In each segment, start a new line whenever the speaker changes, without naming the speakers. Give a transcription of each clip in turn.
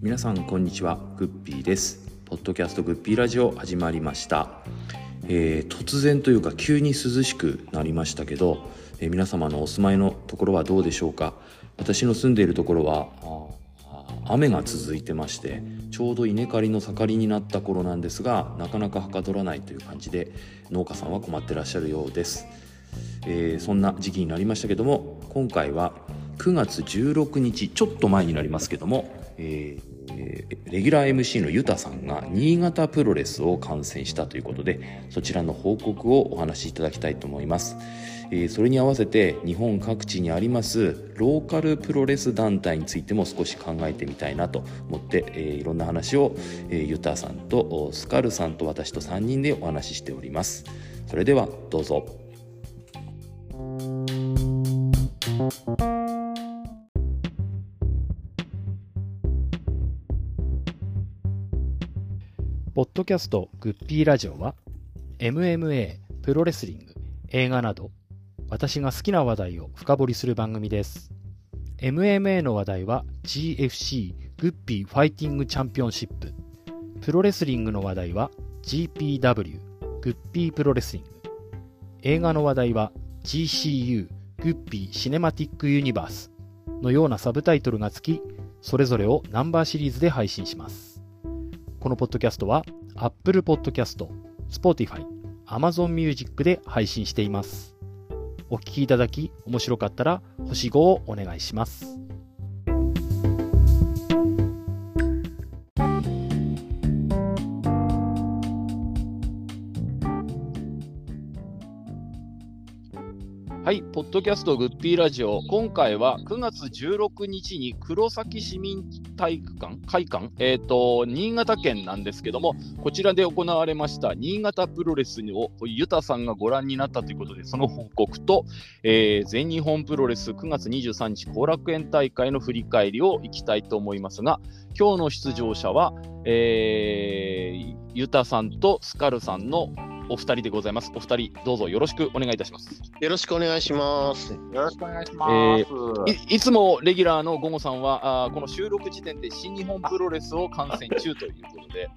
皆さんこんにちはグッピーです。ポッドキャストグッピーラジオ始まりました、えー突然というか急に涼しくなりましたけど、えー皆様のお住まいのところはどうでしょうか。私の住んでいるところは雨が続いてましてちょうど稲刈りの盛りになった頃なんですがなかなかはかどらないという感じで農家さんは困ってらっしゃるようです、えーそんな時期になりましたけども今回は9月16日ちょっと前になりますけども、えーレギュラー MC のユタさんが新潟プロレスを観戦したということでそちらの報告をお話しいただきたいと思います、えーそれに合わせて日本各地にありますローカルプロレス団体についても少し考えてみたいなと思って、えーいろんな話を、えユタさんとスカルさんと私と3人でお話ししております。それではどうぞ。
ポッドキャストグッピーラジオは MMA、プロレスリング、映画など私が好きな話題を深掘りする番組です。MMA の話題は GFC グッピー Fighting Championship。プロレスリングの話題は GPW グッピープロレスリング。映画の話題は GCU グッピーシネマティックユニバースのようなサブタイトルがつき、それぞれをナンバーシリーズで配信します。このポッドキャストは Apple Podcast、Spotify、Amazon Music で配信しています。お聴きいただき面白かったら星5をお願いします。
はい、ポッドキャストグッピーラジオ、今回は9月16日に黒崎市民体育館、会館、えっ、と、新潟県なんですけども、こちらで行われました新潟プロレスをユタさんがご覧になったということで、その報告と、えー全日本プロレス9月23日後楽園大会の振り返りをいきたいと思いますが、今日の出場者は、えーユタさんとスカルさんのお二人でございます。お二人、どうぞよろしくお願いいたします。
よろしくお願いします。
よろしくお願いします。
いいつもレギュラーのゴゴさんはあーこの収録時点で新日本プロレスを観戦中ということで、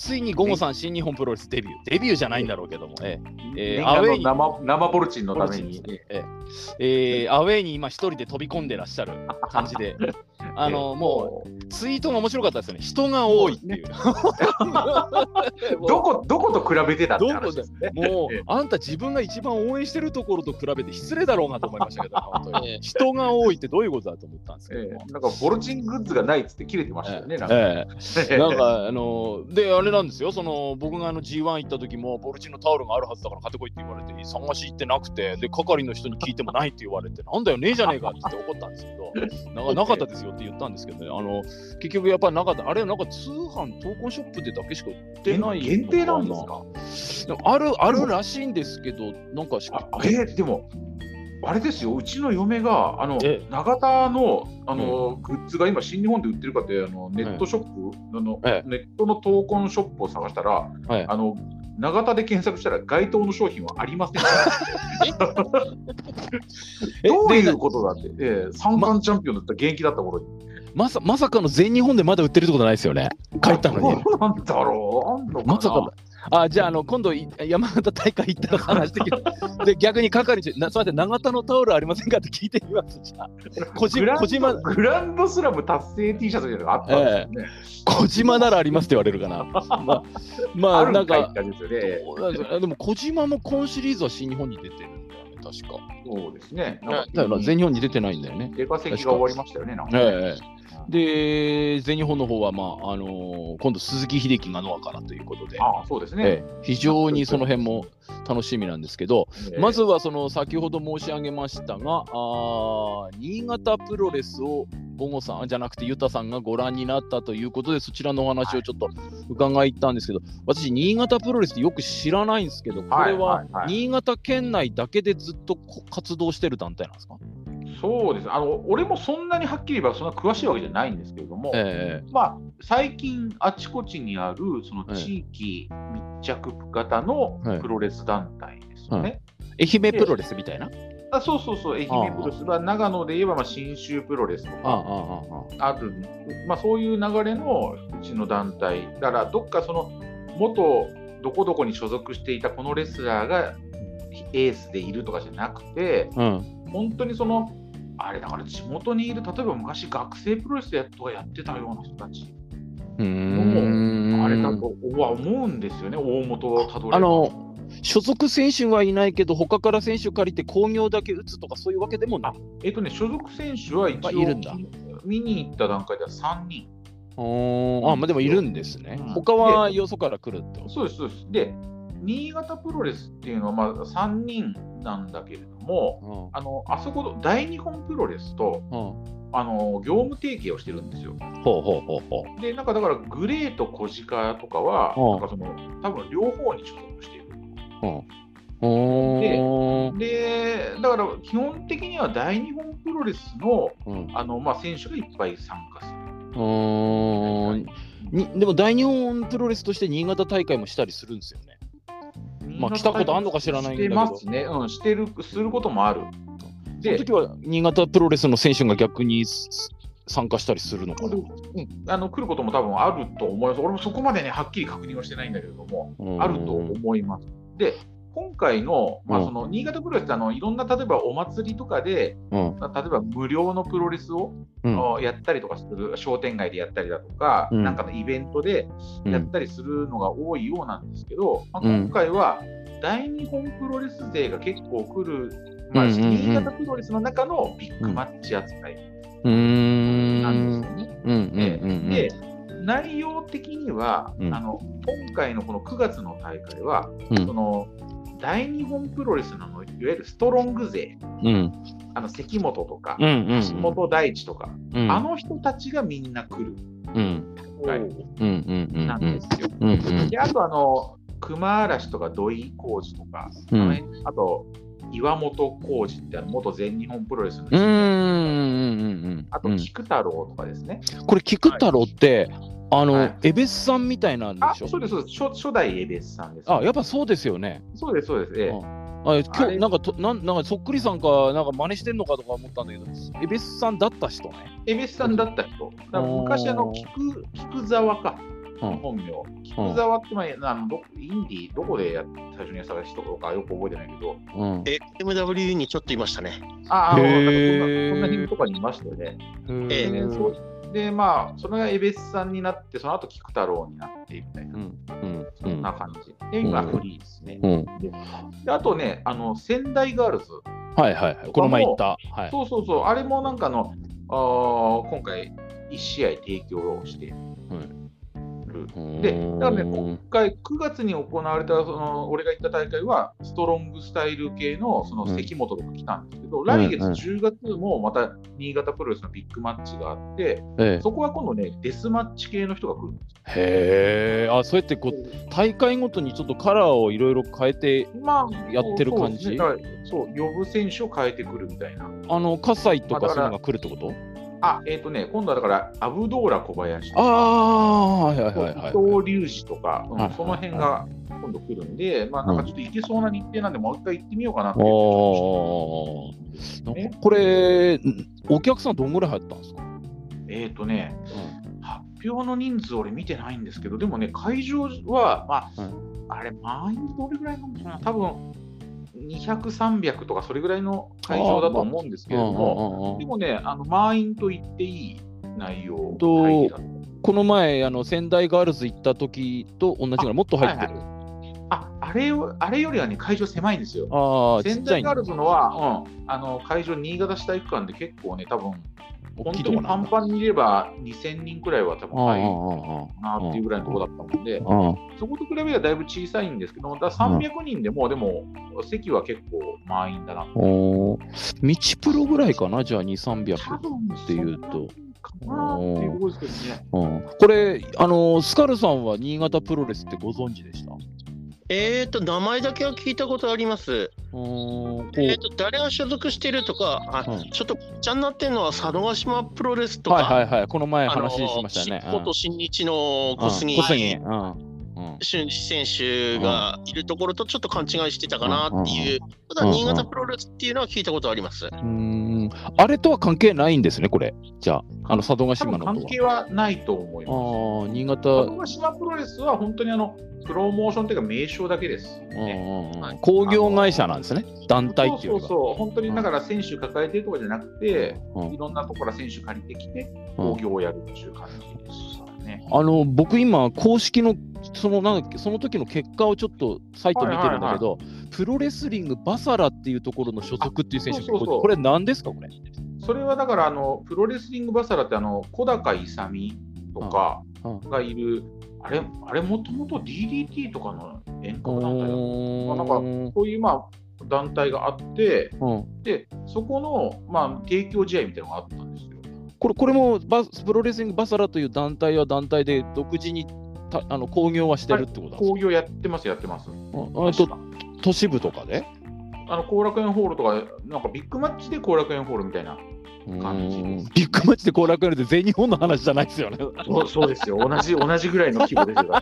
ついにゴゴさん新日本プロレスデビュー、デビューじゃないんだろうけども、ええ。ーアウェイに。
生生ボルチンの
ボ
ために。
ええ。えーアウェイに今一人で飛び込んでらっしゃる感じで、あのもうツイートが面白かったですよね、人が多いっていう。
どこどこと比べてたって話ですね。
もう
ええ、
あんた自分が一番応援してるところと比べて失礼だろうなと思いましたけど、本当に。
ええ
人が多いってどういうことだと思ったんですけど
なんかボルチングッズがないっつって切れてましたよね。なんか。
ええ。なんかあのであれなんですよ。その僕があの G1 行った時もボルチンのタオルがあるはずだから買ってこいって言われて探し行ってなくてで係の人に聞いてもないって言われてなんだよねえじゃねえかって怒ったんですけどななかったですよって言ったんですけどね。あの結局やっぱりなかった。あれはなんか通販闘魂ショップでだけしか売ってない
限定なんです
か。あるあるらしいんですけどなんかし
あえでもあれですようちの嫁があの
え。
長田のあの、グッズが今新日本で売ってるかってあのネットショップ、あの
え
ネットの闘魂ショップを探したら
はい。
あの長田で検索したら該当の商品はありませんどういうことだって、ええ、三冠チャンピオンだった現役だった頃に。
まさまさかの全日本でまだ売ってるってことないですよね。帰ったのに。
なんだろう。
まさかの。あじゃあ、あの今度い山形大会行ったら話してきて、で逆に係長、なすみません、長田のタオルありませんかって聞いてみます。じゃあ、小島
グランド
小島
グランドスラム達成 T シャツみたいなのがあったんですよね。
小島ならありますって言われるかな。まあ、まあ、なんか
ね。
でも小島も今シリーズは新日本に出てる確か。
そうですね。
だよな、全日本に出てないんだよね。
出稼ぎが終わりましたよね。なんかね
ええで、全日本の方は、まああのー今度、鈴木秀樹がノアからということで、
ああ、そうですね。
ええ非常にその辺も楽しみなんですけど、
ええ。
まずはその先ほど申し上げましたが、あー新潟プロレスをゴゴさんじゃなくてユタさんがご覧になったということで、そちらのお話をちょっと伺いたんですけど、私、新潟プロレスってよく知らないんですけど、これ
はい
は
はいはい。
新潟県内だけでずっとこ活動してる団体なんですか？
そうです。あの、俺もそんなにはっきり言えばそんな詳しいわけじゃないんですけれども、
え
まあ、最近あちこちにあるその地域密着型の
はい。
プロレス団体ですよね。
え愛媛プロレスみたいな、
あそうそうそう、愛媛プロレス。は長野で言えば、まあ、信州プロレスと
ああ
かある、まあ、そういう流れのうちの団体、だからどっかその元どこどこに所属していたこのレスラーがエースでいるとかじゃなくて、
うん。
本当にその、あれだから地元にいる、例えば昔学生プロレスやとかやってたような人たち。
うーん。
あれだとは思うんですよね、大元をたどれば。
あの所属選手はいないけど他から選手借りて興行だけ打つとかそういうわけでもない。
えっとね、所属選手は一応、
あいるんだ。
見に行った段階では3人。
あまあでもいるんですね、
うん。
他はよそから来るって
そうです、そうです。で、新潟プロレスっていうのはまあ3人なんだけれども、あのあそこの大日本プロレスと
うん。うん
あの業務提携をしてるんですよ。
ほうほうほうほう。
で、なんかだからグレーと小鹿とかは、
うん。
なんかその多分両方に所属している。
おー
で、だから基本的には大日本プロレスの
うん。
あの、まあ、選手がいっぱい参加する。
にでも大日本プロレスとして新潟大会もしたりするんですよね。まあ来たことあんのか知らないんだけど
してますね。うん、してる、することもある。で、
その時は新潟プロレスの選手が逆にす参加したりするのかな？
うん、あの来ることも多分あると思います。俺もそこまでね、はっきり確認はしてないんだけれども、あると思います。で、今回の、まあ、
うん。
その新潟プロレスってあのいろんな例えばお祭りとかで、
うん。
例えば無料のプロレスを、
うん。
あやったりとかする、商店街でやったりだとか、
うん。
なんかのイベントで
うん。
やったりするのが多いようなんですけど、まあ、
うん。
今回は大日本プロレス勢が結構来る、まあ、新潟プロレスの中のビッグマッチ扱いなんですよね。
うん。
で、内容的には、
うん。
あの今回のこの9月の大会は、
うん。
その大日本プロレスのいわゆるストロング勢、
うん。
あの関本とか、
うんうん
橋本大地とか、
うん。
あの人たちがみんな来る。
うん。
大会
うんうんうん
なんですよ。
うんうん。
であとあの、熊嵐とか土井浩二とか、
うん。
あと岩本浩二って元全日本プロレスの人、
うんうんうんうん
あと
うん
菊太郎とかですね。
これ菊太郎ってあの
はい。
エベスさんみたいなんで
あ、
しょ
そうです、そうです。初初代エベスさんです、
あやっぱそうですよね。
そうです、そうです。ええ。
あ今日なんかとなんなんかそっくりさんかなんか真似してんのかとか思ったんだけどエベスさんだった人ね。
エベスさんだった人。昔あの菊、菊沢か、
うん。
本名。菊沢って、まあ、あのどインディー、どこでや最初にやった人とかよく覚えてないけど、
うん。
え MW にちょっといましたね。
ああ、
へ
なんか
ー。
そんなそんな辺とかにいましたよね。
ええ
でそうで、まあ、それがエベスさんになって、その後菊太郎になってみたいな、
うんうん
そんな感じ。で、今、
うん。
フリーですね。
うん。
であとね、あの仙台ガールズ、
はいはい。はいこの前言った。はい。
そうそうそう、あれもなんかあの、あー今回、1試合提供をしてる。で、だからね、今回9月に行われた、その俺が行った大会は、ストロングスタイル系のその関本とか来たんですけど、来月
うん
10月もまた新潟プロレスのビッグマッチがあって、
ええ。
そこは今度ね、デスマッチ系の人が来るんです
へえあそうやってこう大会ごとにちょっとカラーをいろいろ変えて
まあ、
やってる感じ？
そうですね。だからそう、呼ぶ選手を変えてくるみたいな。
あの葛西と
か
そういうのが来るってこと？
あ、えっ、とね、今度はだから、アブドーラ小林と
あ
か、
あ
伊藤隆二とか、うん
はい
その辺が今度来るんで、まあ、なんかちょっと行けそうな日程なんで、もう一回行ってみようかなってね。
これんお客さんどんぐらい入ったんですか、
えっ、とね、発表の人数、俺見てないんですけど、でもね、会場は、まあ、
はい
あれ、満員どれぐらいなのかな、多分200、300とか、それぐらいの会場だと思うんですけれども、でもね、あの満員と言っていい内容
と
会議だと。
この前あの仙台ガールズ行った時と同じぐらいもっと入ってる。
ああれをあれよりはね、会場狭いんですよ。
あ
仙台ガールズのは、うん、あの会場、新潟市体育館で結構ね、多分
大
本当にパン
きいとこなんだ。
パンにいれば2000人くらいは多分入る
あ
なっていうぐらいのところだったので、
あああ
そこと比べればだいぶ小さいんですけど、だから300人でも、でも席は結構満員だな。
おー。道プロぐらいかな？じゃあ2、300
多分
っていうと。
かなっていうところですけどね。
うん。これあのスカルさんは新潟プロレスってご存知でした？う
えーと、名前だけは聞いたことあります。えーと、誰が所属してるとか、あ、
うん。
ちょっとちゃになってるのは佐渡島プロレスとか、
はいはいはい。この前話しましたね。うん。
元新日の小杉、
うん。小杉。うん
選手がいるところとちょっと勘違いしてたかなっていう、ただ新潟プロレスっていうのは聞いたことあります。
うんあれとは関係ないんですね、これ。じゃあ、あの佐渡島の
関係はないと思います。
あ新潟
佐渡島プロレスは本当にあのプロモーションというか名称だけです、ね
はい、工業会社なんですね、団体っていうそう
そうそう、本当にだから選手抱えてるとかじゃなくて、いろんなところから選手借りてきて、工業をやるっていう感じです。
ね、あの僕今公式のそのなんその時の結果をちょっとサイト見てるんだけど、はいはいはい、プロレスリングバサラっていうところの所属っていう選手これ何ですかこれ？
それはだからあのプロレスリングバサラってあの小高勇とかがいる、あれあれもともと DDT とかの遠隔団体だったなんかこういうまあ団体があって、でそこの、まあ、提供試合みたいなのがあったんですよ。
これこれもバプロレスリングバサラという団体は団体で独自にたあの興行はしてるってことですか、
興行やってます、やってます。
あと都市部とかで？
あの後楽園ホールとか、なんかビッグマッチで後楽園ホールみたいな感じ
ビッグマッチで後楽園で全日本の話じゃないですよね。
そうそうですよ、同じ同じぐらいの規模ですよ。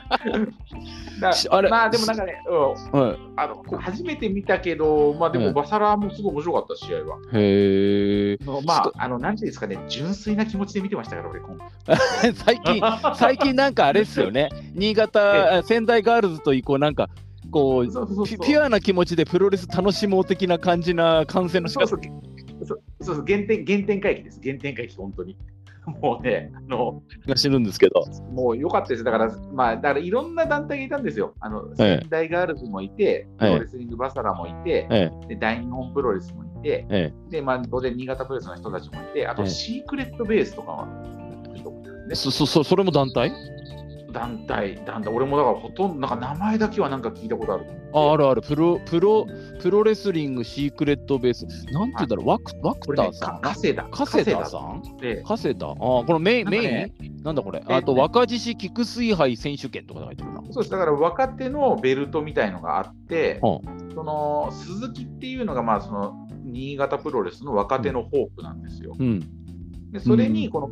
あれまあでもなんかね、うん。はい、あの初めて見たけど、まあでもバサラもすごい面白かった、試合は。
へえ。
まあ、あの、なんていうんですかね、純粋な気持ちで見てましたから、俺、
最近、最近なんかあれですよね、新潟、仙台ガールズといこう、なんか、こうピュアな気持ちでプロレス楽しもう的な感じな観戦の仕方
そうそう原点原点回帰です。原点回帰本当に。もうねあの
が死ぬんですけど。
もう良かったです。だからまあだからいろんな団体がいたんですよ。あの、仙台ガールズもいて、プロレスリングバサラもいて、で大日本プロレスもいて、でまあ当然新潟プロレスの人たちもいてあとシークレットベースとかは、
ね、そそそれも団体？
団体、団体、俺もだからほとんど、なんか名前だけはなんか聞いたことある。
ああるある、プロ、プロ、プロレスリングシークレットベース。なんて言うんだろう、ワクワクターさん？
加瀬田。
加瀬田さん？加瀬田。ああ、このメイン、メイン？なんだこれ。あと、若獅子菊水杯選手権とか書いてるな。
そうです、だから若手のベルトみたいのがあって、その鈴木っていうのが、まあ、その新潟プロレスの若手のホープなんですよ。うん、でそれにこの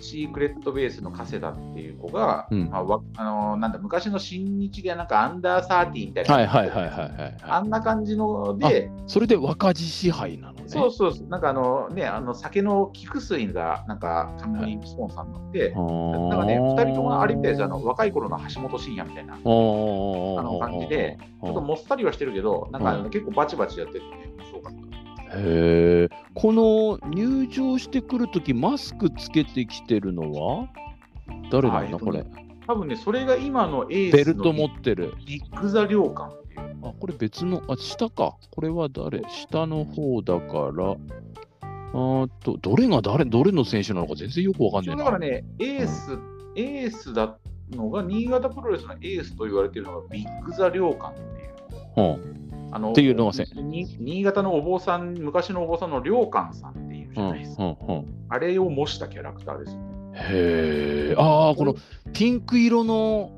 シークレットベースの加瀬田っていう子が、うん、まあ、あのなんだ昔の新日でなんかアンダーサーティーみたいな、はいはいはいはいはい、あんな感じので、
それで若獅子杯なのね。
そうそうそう、なんかあのね、あの酒の菊水がなんか冠スポンサーになって、はい、なんかね、2人ともあれみたいですあの若い頃の橋本真也みたいなあの感じで、ちょっともっさりはしてるけど、なんか、結構バチバチやってて、面白かった。
へえ。この入場してくるとき、マスクつけてきてるのは？誰なんだ、これ。
多分ね、それが今のエー
スベルト持ってる。
ビッグザ領館っていう。
あ、これ別の、あ、下か。これは誰？下の方だから。あと、どれが誰、どれの選手なのか全然よくわかんない
だからね、エース、うん、エースだのが、新潟プロレスのエースと言われているのがビッグザ領館っていう。
うんあのっていうの
新潟のお坊さん、昔のお坊さんの良寛さんっていうじゃないですか、うんうんうん、あれを模したキャラクターですね。
へえ、ああ、このピンク色の、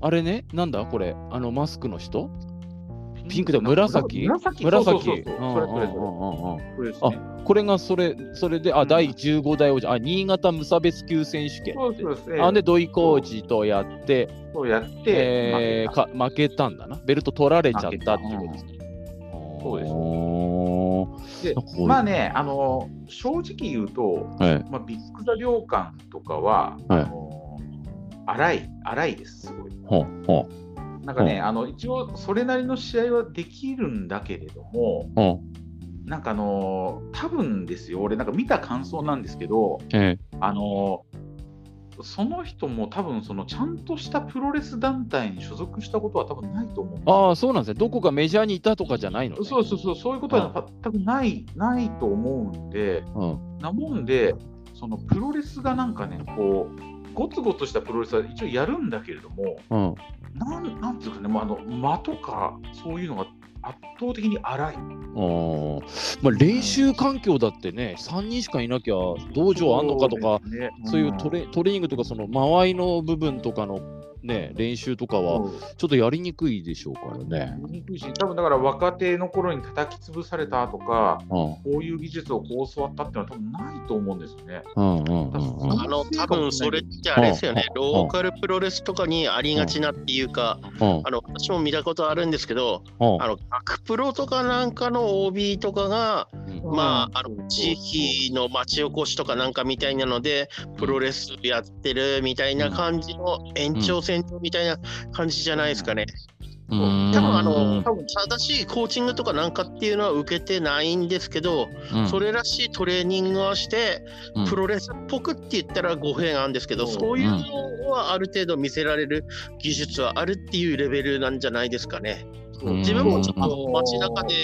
あれね、なんだ？これ、あのマスクの人？ピンクで紫？
紫？
紫？あこれがそれ、それで、あ、第15代王者、あ、新潟無差別級選手権。そうですね。あで、土井浩二とやって、
そうやって、
えー、か負けたんだな。ベルト取られちゃったっていうことですね。
そうです。でまあね、あの正直言うと、はい、まあ、ビッグ・ザ・領館とかは、はい、あの荒い、荒いです、すごい。ほうほうなんかね、あの一応それなりの試合はできるんだけれども、なんかあの多分ですよ、俺なんか見た感想なんですけど、あのその人も多分そのちゃんとしたプロレス団体に所属したことは多分ないと思う
ああ、そうなんですね。どこかメジャーにいたとかじゃないの、ね、
そうそうそう、そういうことは全くない、ないと思うんで、うん、なもんで、そのプロレスがなんかね、こう、ごつごつしたプロレスは一応やるんだけれども、うん、なんなんていうかね、まあ、あの間とかそういうのが圧倒的に荒い。あ
まあ、練習環境だってね、3人しかいなきゃ道場あんのかとか、そう、ね,、いうトレトレーニングとか、その間合いの部分とかのね、練習とかはちょっとやりにくいでしょうからね。
やりにくいし、多分だから若手の頃に叩き潰されたとか、うん、こういう技術をこう教わったっていうのは多分ないと思うんですよね。
うんうんうんうん、あの多分それってあれですよね、ローカルプロレスとかにありがちなっていうか、あの私も見たことあるんですけど、あの学プロとかなんかの OB とかが、まあ、あの地域の町おこしとかなんかみたいなので、プロレスやってるみたいな感じの延長線上みたいな感じじゃないですかね。多分あの多分正しいコーチングとかなんかっていうのは受けてないんですけど、うん、それらしいトレーニングをして、うん、プロレスっぽくって言ったら語弊あるんですけど、う。ん、そういうのはある程度見せられる技術はあるっていうレベルなんじゃないですかね。自分もちょっと街中で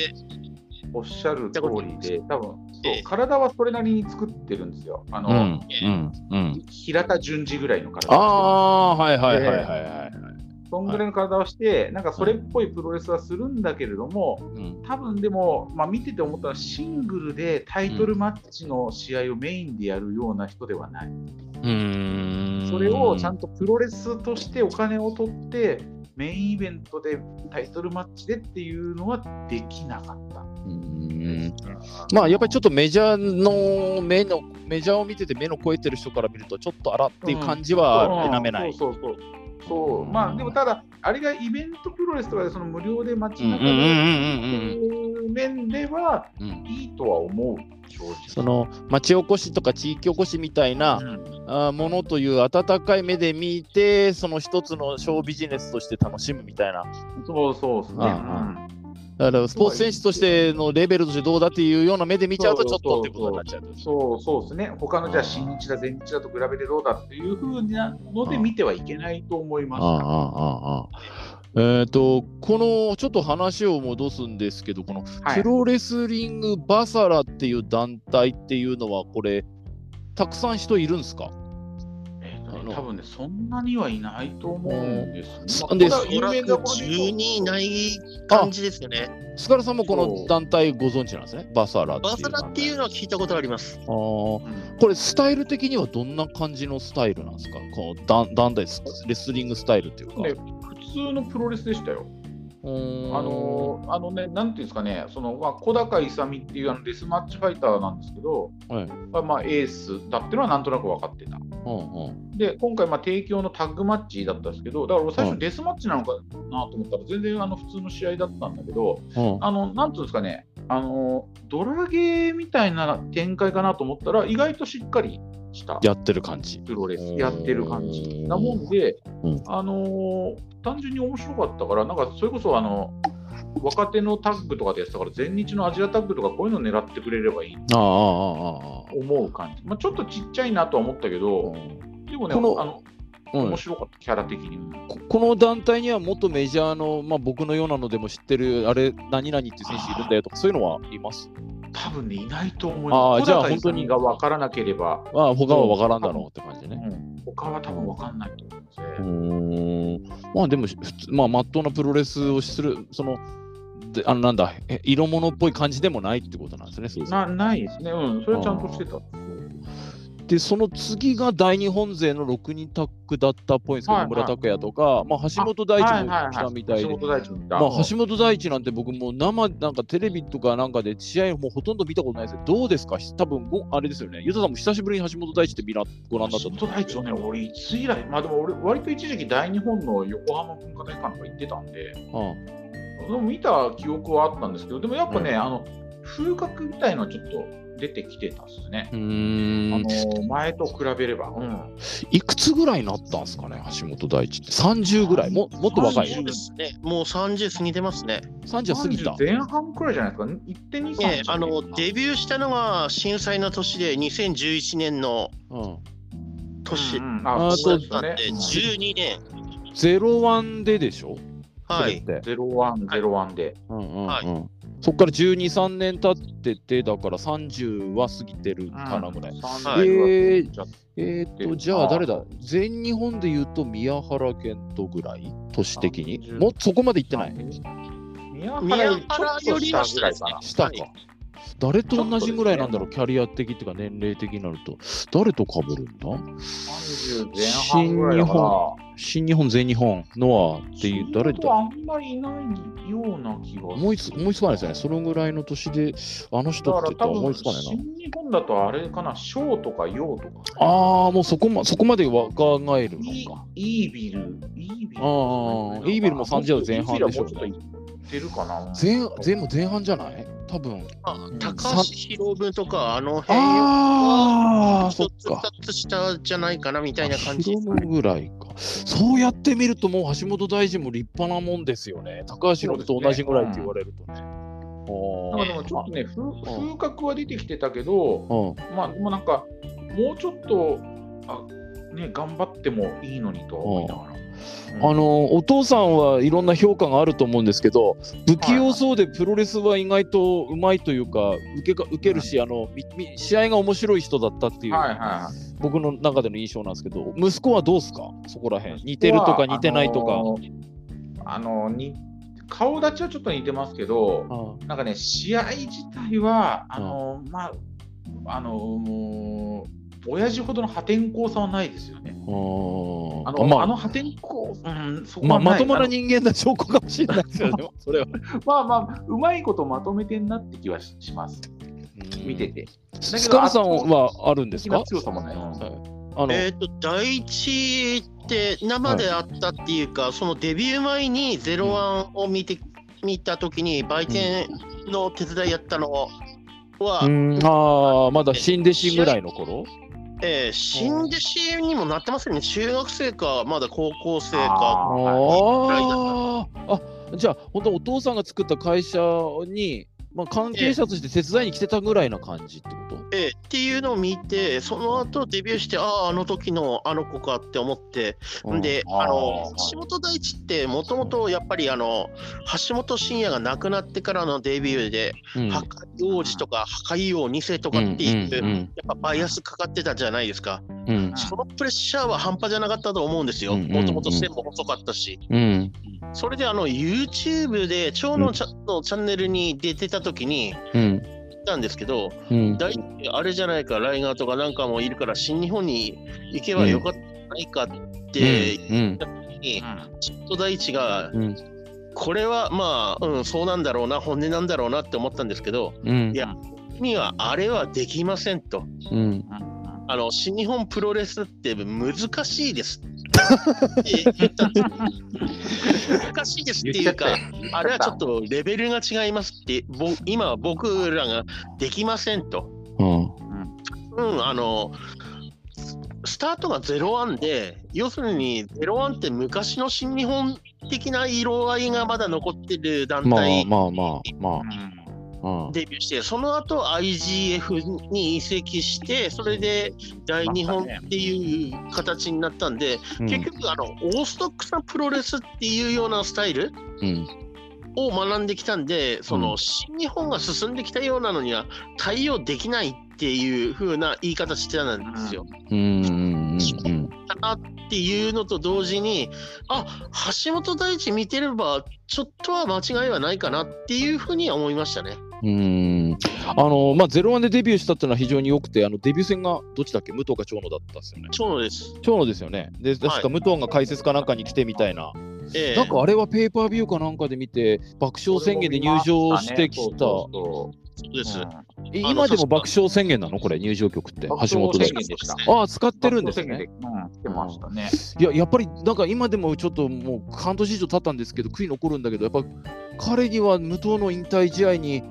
おっしゃる通りで、多分体はそれなりに作ってるんですよ。あの、うんうん、平田淳二ぐらいの体
ああ、はいはいはいはい、はい。
そんぐらいの体をして、なんかそれっぽいプロレスはするんだけれども、うん、多分でも、まあ、見てて思ったのは、シングルでタイトルマッチの試合をメインでやるような人ではない。うんそれをちゃんとプロレスとしてお金を取って、メインイベントでタイトルマッチでっていうのはできなかった。うん。
まあやっぱりちょっとメジャーの目のメジャーを見てて目の超えてる人から見るとちょっとあらっていう感じは否めない。そうそうそう
そう。まあでもただあれがイベントプロレスとかでその無料で街中でいう面ではいいとは思う。
その町おこしとか地域おこしみたいな、うん、あものという温かい目で見てその一つのショービジネスとして楽しむみたいな。
そうそうですね、うん
だからスポーツ選手としてのレベルとしてどうだっていうような目で見ちゃうと、ちょっとってことになっちゃう
そうそうですね、他のじゃあ、新日だ、全日だと比べてどうだっていうふうなので見てはいけないと思います。ああああ。
えーと、このちょっと話を戻すんですけど、このプロレスリングバサラっていう団体っていうのは、これ、たくさん人いるんですか？
多分ね、そんなにはいないと思うんです、
ね。で、有名な10人いない感じですよね。
スカルさんもこの団体ご存知なんですね、バサラ
バサラっていうのは聞いたことあります。あ
これ、スタイル的にはどんな感じのスタイルなんですか？この団団体、レスリングスタイルっていうか。ね、
普通のプロレスでしたよ。あのあのね、なんていうんですかね、そのまあ、小高勇っていうあのデスマッチファイターなんですけど、はい、まあ、エースだっていうのはなんとなく分かってた。うんうん、で、今回、まあ、提供のタッグマッチだったんですけど、だから最初デスマッチなのかなと思ったら、全然あの普通の試合だったんだけど、うん、あのなんていうんですかね、あのドラゲーみたいな展開かなと思ったら、意外としっかりした
やってる感じ。
プロレスやってる感じなもんで、うん、あのー、単純に面白かったから、なんかそれこそあの若手のタッグとかでやってたから、全日のアジアタッグとかこういうの狙ってくれればいいと思う感じ。まあ、ちょっとちっちゃいなとは思ったけど、でもね、あの面白かった、キャラ的に
こ。この団体には元メジャーの、まあ、僕のようなのでも知ってる、あれ、何々っていう選手いるんだよとか、そういうのはいます
多分ね、いないと思います。あじゃあ本当にが分からなければ。
ああ他は分からんだろうって感じね。
うん、他は多分分かんないと思いますね。うん
まあでも、まあ、まっとうなプロレスをする、その、であのなんだ、色物っぽい感じでもないってことなんですね。そう
なないですね。うん、それはちゃんとしてた。
で、その次が大日本勢の6人タッグだったっぽいんですけど、はいはい、村拓哉とか、まあ、橋本大地も来たみたいで、橋本大地まあ、橋本大地なんて僕も生、なんかテレビとかなんかで試合もほとんど見たことないですけど、どうですか？多分ごあれですよね、ゆたさんも久しぶりに橋本大地って見らご覧になった
橋本大地はね、俺、いつ以来、まあでも俺、割と一時期大日本の横浜文化大館とか行ってたんで、でも見た記憶はあったんですけど、でもやっぱね、うん、あの風格みたいのはちょっと。出てきてたっすね。あの前と比べれば、うん。
いくつぐらいになったんですかね、橋本大地って。30ぐらいももっと若い
そうですね。もう30過ぎてますね。
30過ぎた。
前半くらいじゃないですか。1.2、
3、あのデビューしたのが震災の年で2011年の年。うんうん、あそうですね。12年。
01ででしょ？
はい。01、01で。うんうんうん。
はいそこから12、3年経ってて、だから30は過ぎてるかなぐらい。うん、えー、えー、と、じゃあ誰だ？全日本で言うと宮原健人ぐらい？都市的に？もそこまで行ってない？
宮原より下かな。
下か。誰と同じぐらいなんだろう、キャリア的っていうか年齢的になると。誰と被るんだ
?30 前半ぐらいかな。
新日本、全日本、ノアっていう、誰
だ？あんまりいないような気が
思いつ思いつかないですね。そのぐらいの年で、あの人って言思いつかないな。
新日本だとあれかな、ショーとかヨーとか。
ああ、もうそこまそこまで考えるのか。
イービル、イービル。
ああ、イービルも30代前半でしょうね。
てるかな？
前前も前半じゃない？多分。
あ、高橋宏夢とか、あの辺
は、
一つ二つ下じゃないかなみたいな感じ。
宏夢ぐらいか。そうやって見ると、もう橋本大臣も立派なもんですよね。高橋宏夢と同じぐらいって言われるとね。
なんかでもちょっとね、風格は出てきてたけど、まあ、でもなんか、もうちょっと、あね、頑張ってもいいのにと思いながら。
あのお父さんはいろんな評価があると思うんですけど不器用そうでプロレスは意外とうまいというか受け受けるし、あの試合が面白い人だったっていう、はいはい、僕の中での印象なんですけど息子はどうですか？そこら辺。似てるとか似てないとか。
あのに顔立ちはちょっと似てますけど、なんかね試合自体はあの、まああのもう親父ほどの破天荒さはないですよね。あの,、まあ、あの破天荒、
うん、そこまあ、まともな人間な証拠かもしれないですよね、それは。
まあまあ、うまいことまとめてんなって気はします。見てて。
スカルさんはあるんですか？
強さもない。
あの。えっ、と、第一って生であったっていうか、はい、そのデビュー前に「ゼロワンを見て、見たときに売店の手伝いやったのは、
うん、ああまだ新弟子ぐらいの頃？
えー、新弟子にもなってますよね、中学生か、まだ高校生か。
ああ、じゃあ、本当お父さんが作った会社に、まあ、関係者として手伝いに来てたぐらいな感じってこと、
ええ。っていうのを見て、その後デビューして、ああ、あの時のあの子かって思って、うん、で、あの橋本大地って、もともとやっぱりあの橋本真也が亡くなってからのデビューで、うん、破壊王子とか破壊王2世とかっていう、うん、やっぱバイアスかかってたじゃないですか。うん、そのプレッシャーは半端じゃなかったと思うんですよ。もともと線も細かったし。それであの YouTube で蝶のチャ,、のチャンネルに出てた時に、うん、たんですけど、うん、大あれじゃないか、ライガーとかなんかもいるから、新日本に行けばよかったないかって言った時に、ちょっと大地が、これはまあ、うん、そうなんだろうな、本音なんだろうなって思ったんですけど、いや、にはあれはできませんと。あの新日本プロレスって難しいです。って言ったんです難しいですっていうか、あれはちょっとレベルが違いますって、ぼ今は僕らができませんと。うん、うん、あの、スタートが01で、要するに01って昔の新日本的な色合いがまだ残ってる団体。
まあまあまあまあ。
デビューして、その後 IGF に移籍して、それで大日本っていう形になったんで、結局あの、オーストックさんプロレスっていうようなスタイル、を学んできたんで、その新日本が進んできたようなのには対応できないっていう風な言い方してたんですよ。うん。なっていうのと同時に、あ橋本大地見てれば、ちょっとは間違いはないかなっていうふうには思いましたね。
うんあのまあ、ゼロワンでデビューしたっていうのは非常に良くて、あのデビュー戦がどっちだっけ、武藤か長野だったんですよね。
長野です。
長野ですよね。で、確か武藤が解説かなんかに来てみたいな。ええ、なんかあれはペーパービューかなんかで見て、爆笑宣言で入場してきた。
そうです。
今でも爆笑宣言なの？これ、入場曲って。橋本で。ああ、使ってるんですね。
うん、ましたね。
いや、やっぱり、なんか今でもちょっともう半年以上経ったんですけど、悔い残るんだけど、やっぱ彼には無党の引退試合に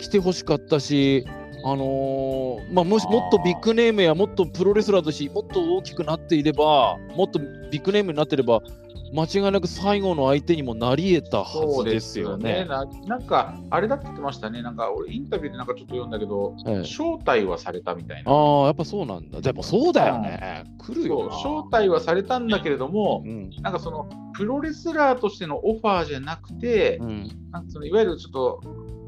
来てほしかったし、あのー、まあ、もしもっとビッグネームやもっとプロレスラーとしてもっと大きくなっていればもっとビッグネームになっていれば間違いなく最後の相手にもなり得たはずですよね。
ね。ななんか、あれだって言ってましたね、なんか俺、インタビューでなんかちょっと読んだけど、ええ、招待はされたみたいな。
ああ、やっぱそうなんだ。でもそうだよね。うん、来るよ
招待はされたんだけれども、うん、なんかその、プロレスラーとしてのオファーじゃなくて、うん、なんかそのいわゆるちょっと、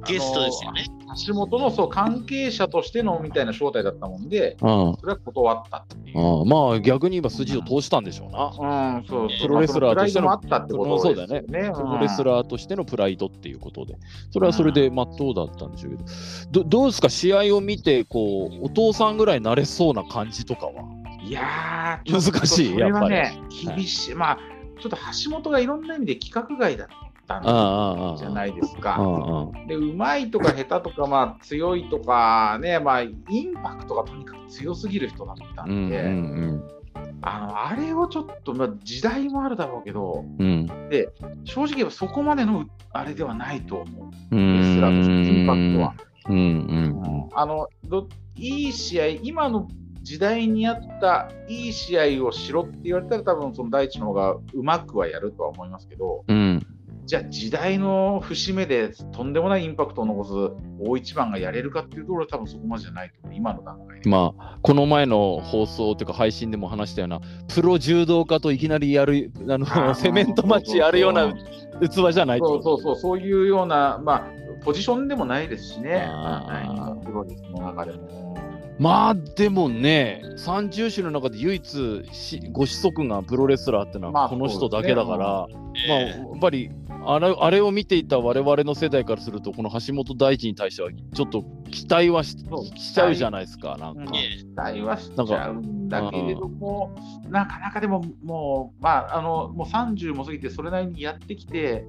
ゲストですよね。
橋本のそう関係者としてのみたいな招待だったもんで、うん、それは断ったっていう。
まあ逆に言えば筋を通したんでしょうな。
うん、そう
プロレスラーとしての。
あったってことですね。
ね。プロレスラーとしてのプライドっていうことで、それはそれでまっとうだったんでしょうけど、どどうですか、試合を見てこう、お父さんぐらいなれそうな感じとかは？
いや
難しい、
それはね、厳しい、はい、まあ、ちょっと橋本がいろんな意味で規格外だったんじゃないですか。で、うまいとか下手とか、まあ、強いとかね、まあ、インパクトがとにかく強すぎる人だったんで、うんうんうん。あのあれをちょっと、まあ、時代もあるだろうけど、うん、で正直言えばそこまでのあれではないと思う、レスラーとしてインパクトは。うんうん、あのどいい試合、今の時代に合ったいい試合をしろって言われたら、多分その第一の方がうまくはやるとは思いますけど、うん、じゃあ時代の節目でとんでもないインパクトを残す大一番がやれるかっていうところは多分そこまでじゃないと思う、今の段階
で。まあ、この前の放送というか配信でも話したような、プロ柔道家といきなりやる、あのセメントマッチやるような器じゃない
そうそうそう、そういうような、まあ、ポジションでもないですしね、プロレスの中でも。
まあでもね、30種の中で唯一ご子息がプロレスラーってのはこの人だけだから、まあ、ねまあ、やっぱりあれあれを見ていた我々の世代からすると、この橋本大地に対しては、ちょっと期待はししちゃうじゃないですか、なんか。
期待はしちゃうんだけれども、なかなかでも、もう、まあ、あのもう30も過ぎて、それなりにやってきて、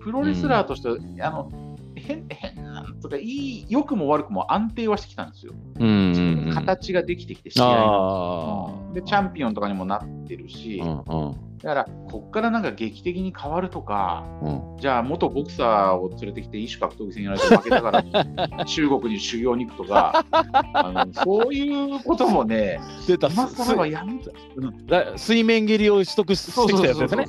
プロレスラーとして、うん、あの変変なんとかいい良くも悪くも安定はしてきたんですよ。うん。形ができてきて試合が、でチャンピオンとかにもなってるし、うんうん、だから、こっからなんか劇的に変わるとか、うん、じゃあ、元ボクサーを連れてきて、異種格闘技戦やられて負けたから 中国に修行に行くとか、あのそういうこともね、
出た今更はやめた、水面蹴りを取得してきたやつですね。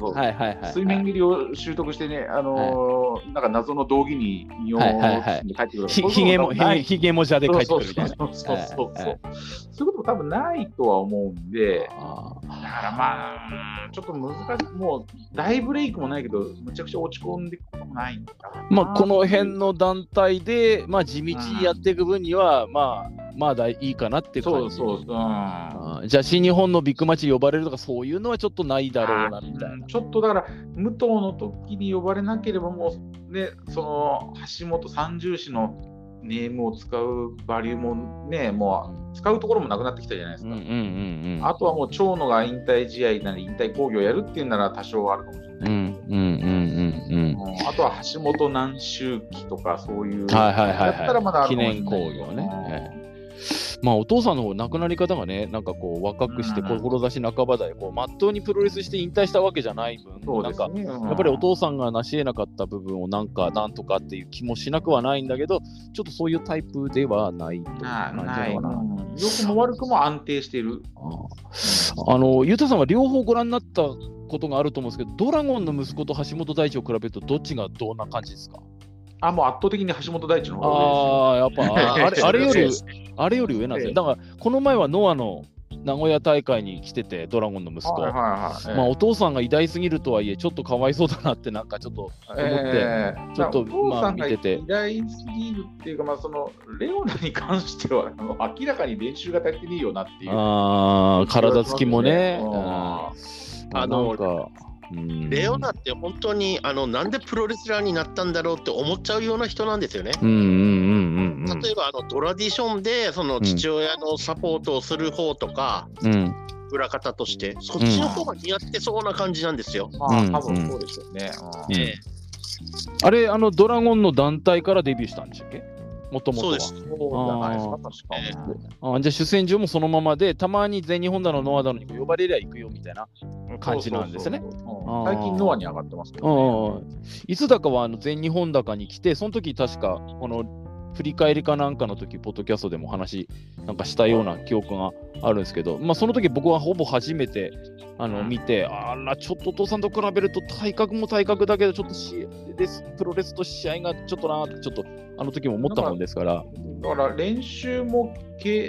水面蹴りを習得してね、あのー、なんか謎の道着に身を帰ってくる。ひ
げも、ひげもじゃで帰ってくるみたいな。
そうそうそう。そういうことも多分ないとは思うんで、だからまあ、ちょっと難しい、もう大ブレイクもないけど、むちゃくちゃ落ち込んでいくこともないんだ
まあ、この辺の団体で、まあ、地道にやっていく分には、うん、まあ、まだいいかなって感じ。そうそう、う。ん、じゃあ、新日本のビッグマッチ呼ばれるとか、そういうのはちょっとないだろうなみたいな。
ちょっとだから、武藤の時に呼ばれなければ、もう、ね、その橋本三重士のネームを使うバリューもね、もう使うところもなくなってきたじゃないですか。あとはもう長野が引退試合なり引退興行やるっていうなら多少あるかもしれない。あとは橋本南周期とかそういう、
はいはいはい、やったらまだ記念興行ね。まあお父さんの方亡くなり方がね、なんかこう若くして志半ばで、こうまっとうにプロレスして引退したわけじゃない分、なんかやっぱりお父さんが成し得なかった部分をなんかなんとかっていう気もしなくはないんだけど、ちょっとそういうタイプではないという感じかな。
良くも悪くも安定している。
あの、ゆうたさんは両方ご覧になったことがあると思うんですけど、ドラゴンの息子と橋本大地を比べると、どっちがどんな感じですか？
あ、もう圧倒的に橋本大地の方
がああ、やっぱあれ、あれより、あれより上なんですよ。だから、この前はノアの名古屋大会に来てて、ドラゴンの息子。はいはいはいまあ、お父さんが偉大すぎるとはいえ、ちょっとかわいそうだなって、なんかちょっと思って、えー、ちょっと、まあ、見てて。
偉大すぎるっていうか、まあ、その、レオナに関しては、あの明らかに練習が足りてねえよなっていう。
ああ、体つきもね。
あの、レオナって本当にあのなんでプロレスラーになったんだろうって思っちゃうような人なんですよね。例えばあのトラディションでその父親のサポートをする方とか、うん、裏方としてそっちの方が似合ってそうな感じなんですよ。
うん、まあ多分そうでしょうね。
あれあのドラゴンの団体からデビューしたんでしたっけ？もともとは。
そうです。そうじゃないですか、確か
あじゃあ主戦場もそのままで、たまに全日本だの、ノアだのに呼ばれりゃ行くよみたいな感じなんですね。
最近ノアに上がってますけど、
ね、いつだかはあの全日本高に来て、その時確か、この振り返りかなんかの時、ポッドキャストでも話なんかしたような記憶があるんですけど、まあ、その時僕はほぼ初めてあの見て、あら、ちょっとお父さんと比べると体格も体格だけど、ちょっとしレスプロレスと試合がちょっとなって、ちょっとあの時も思ったもんですから。
だから練習も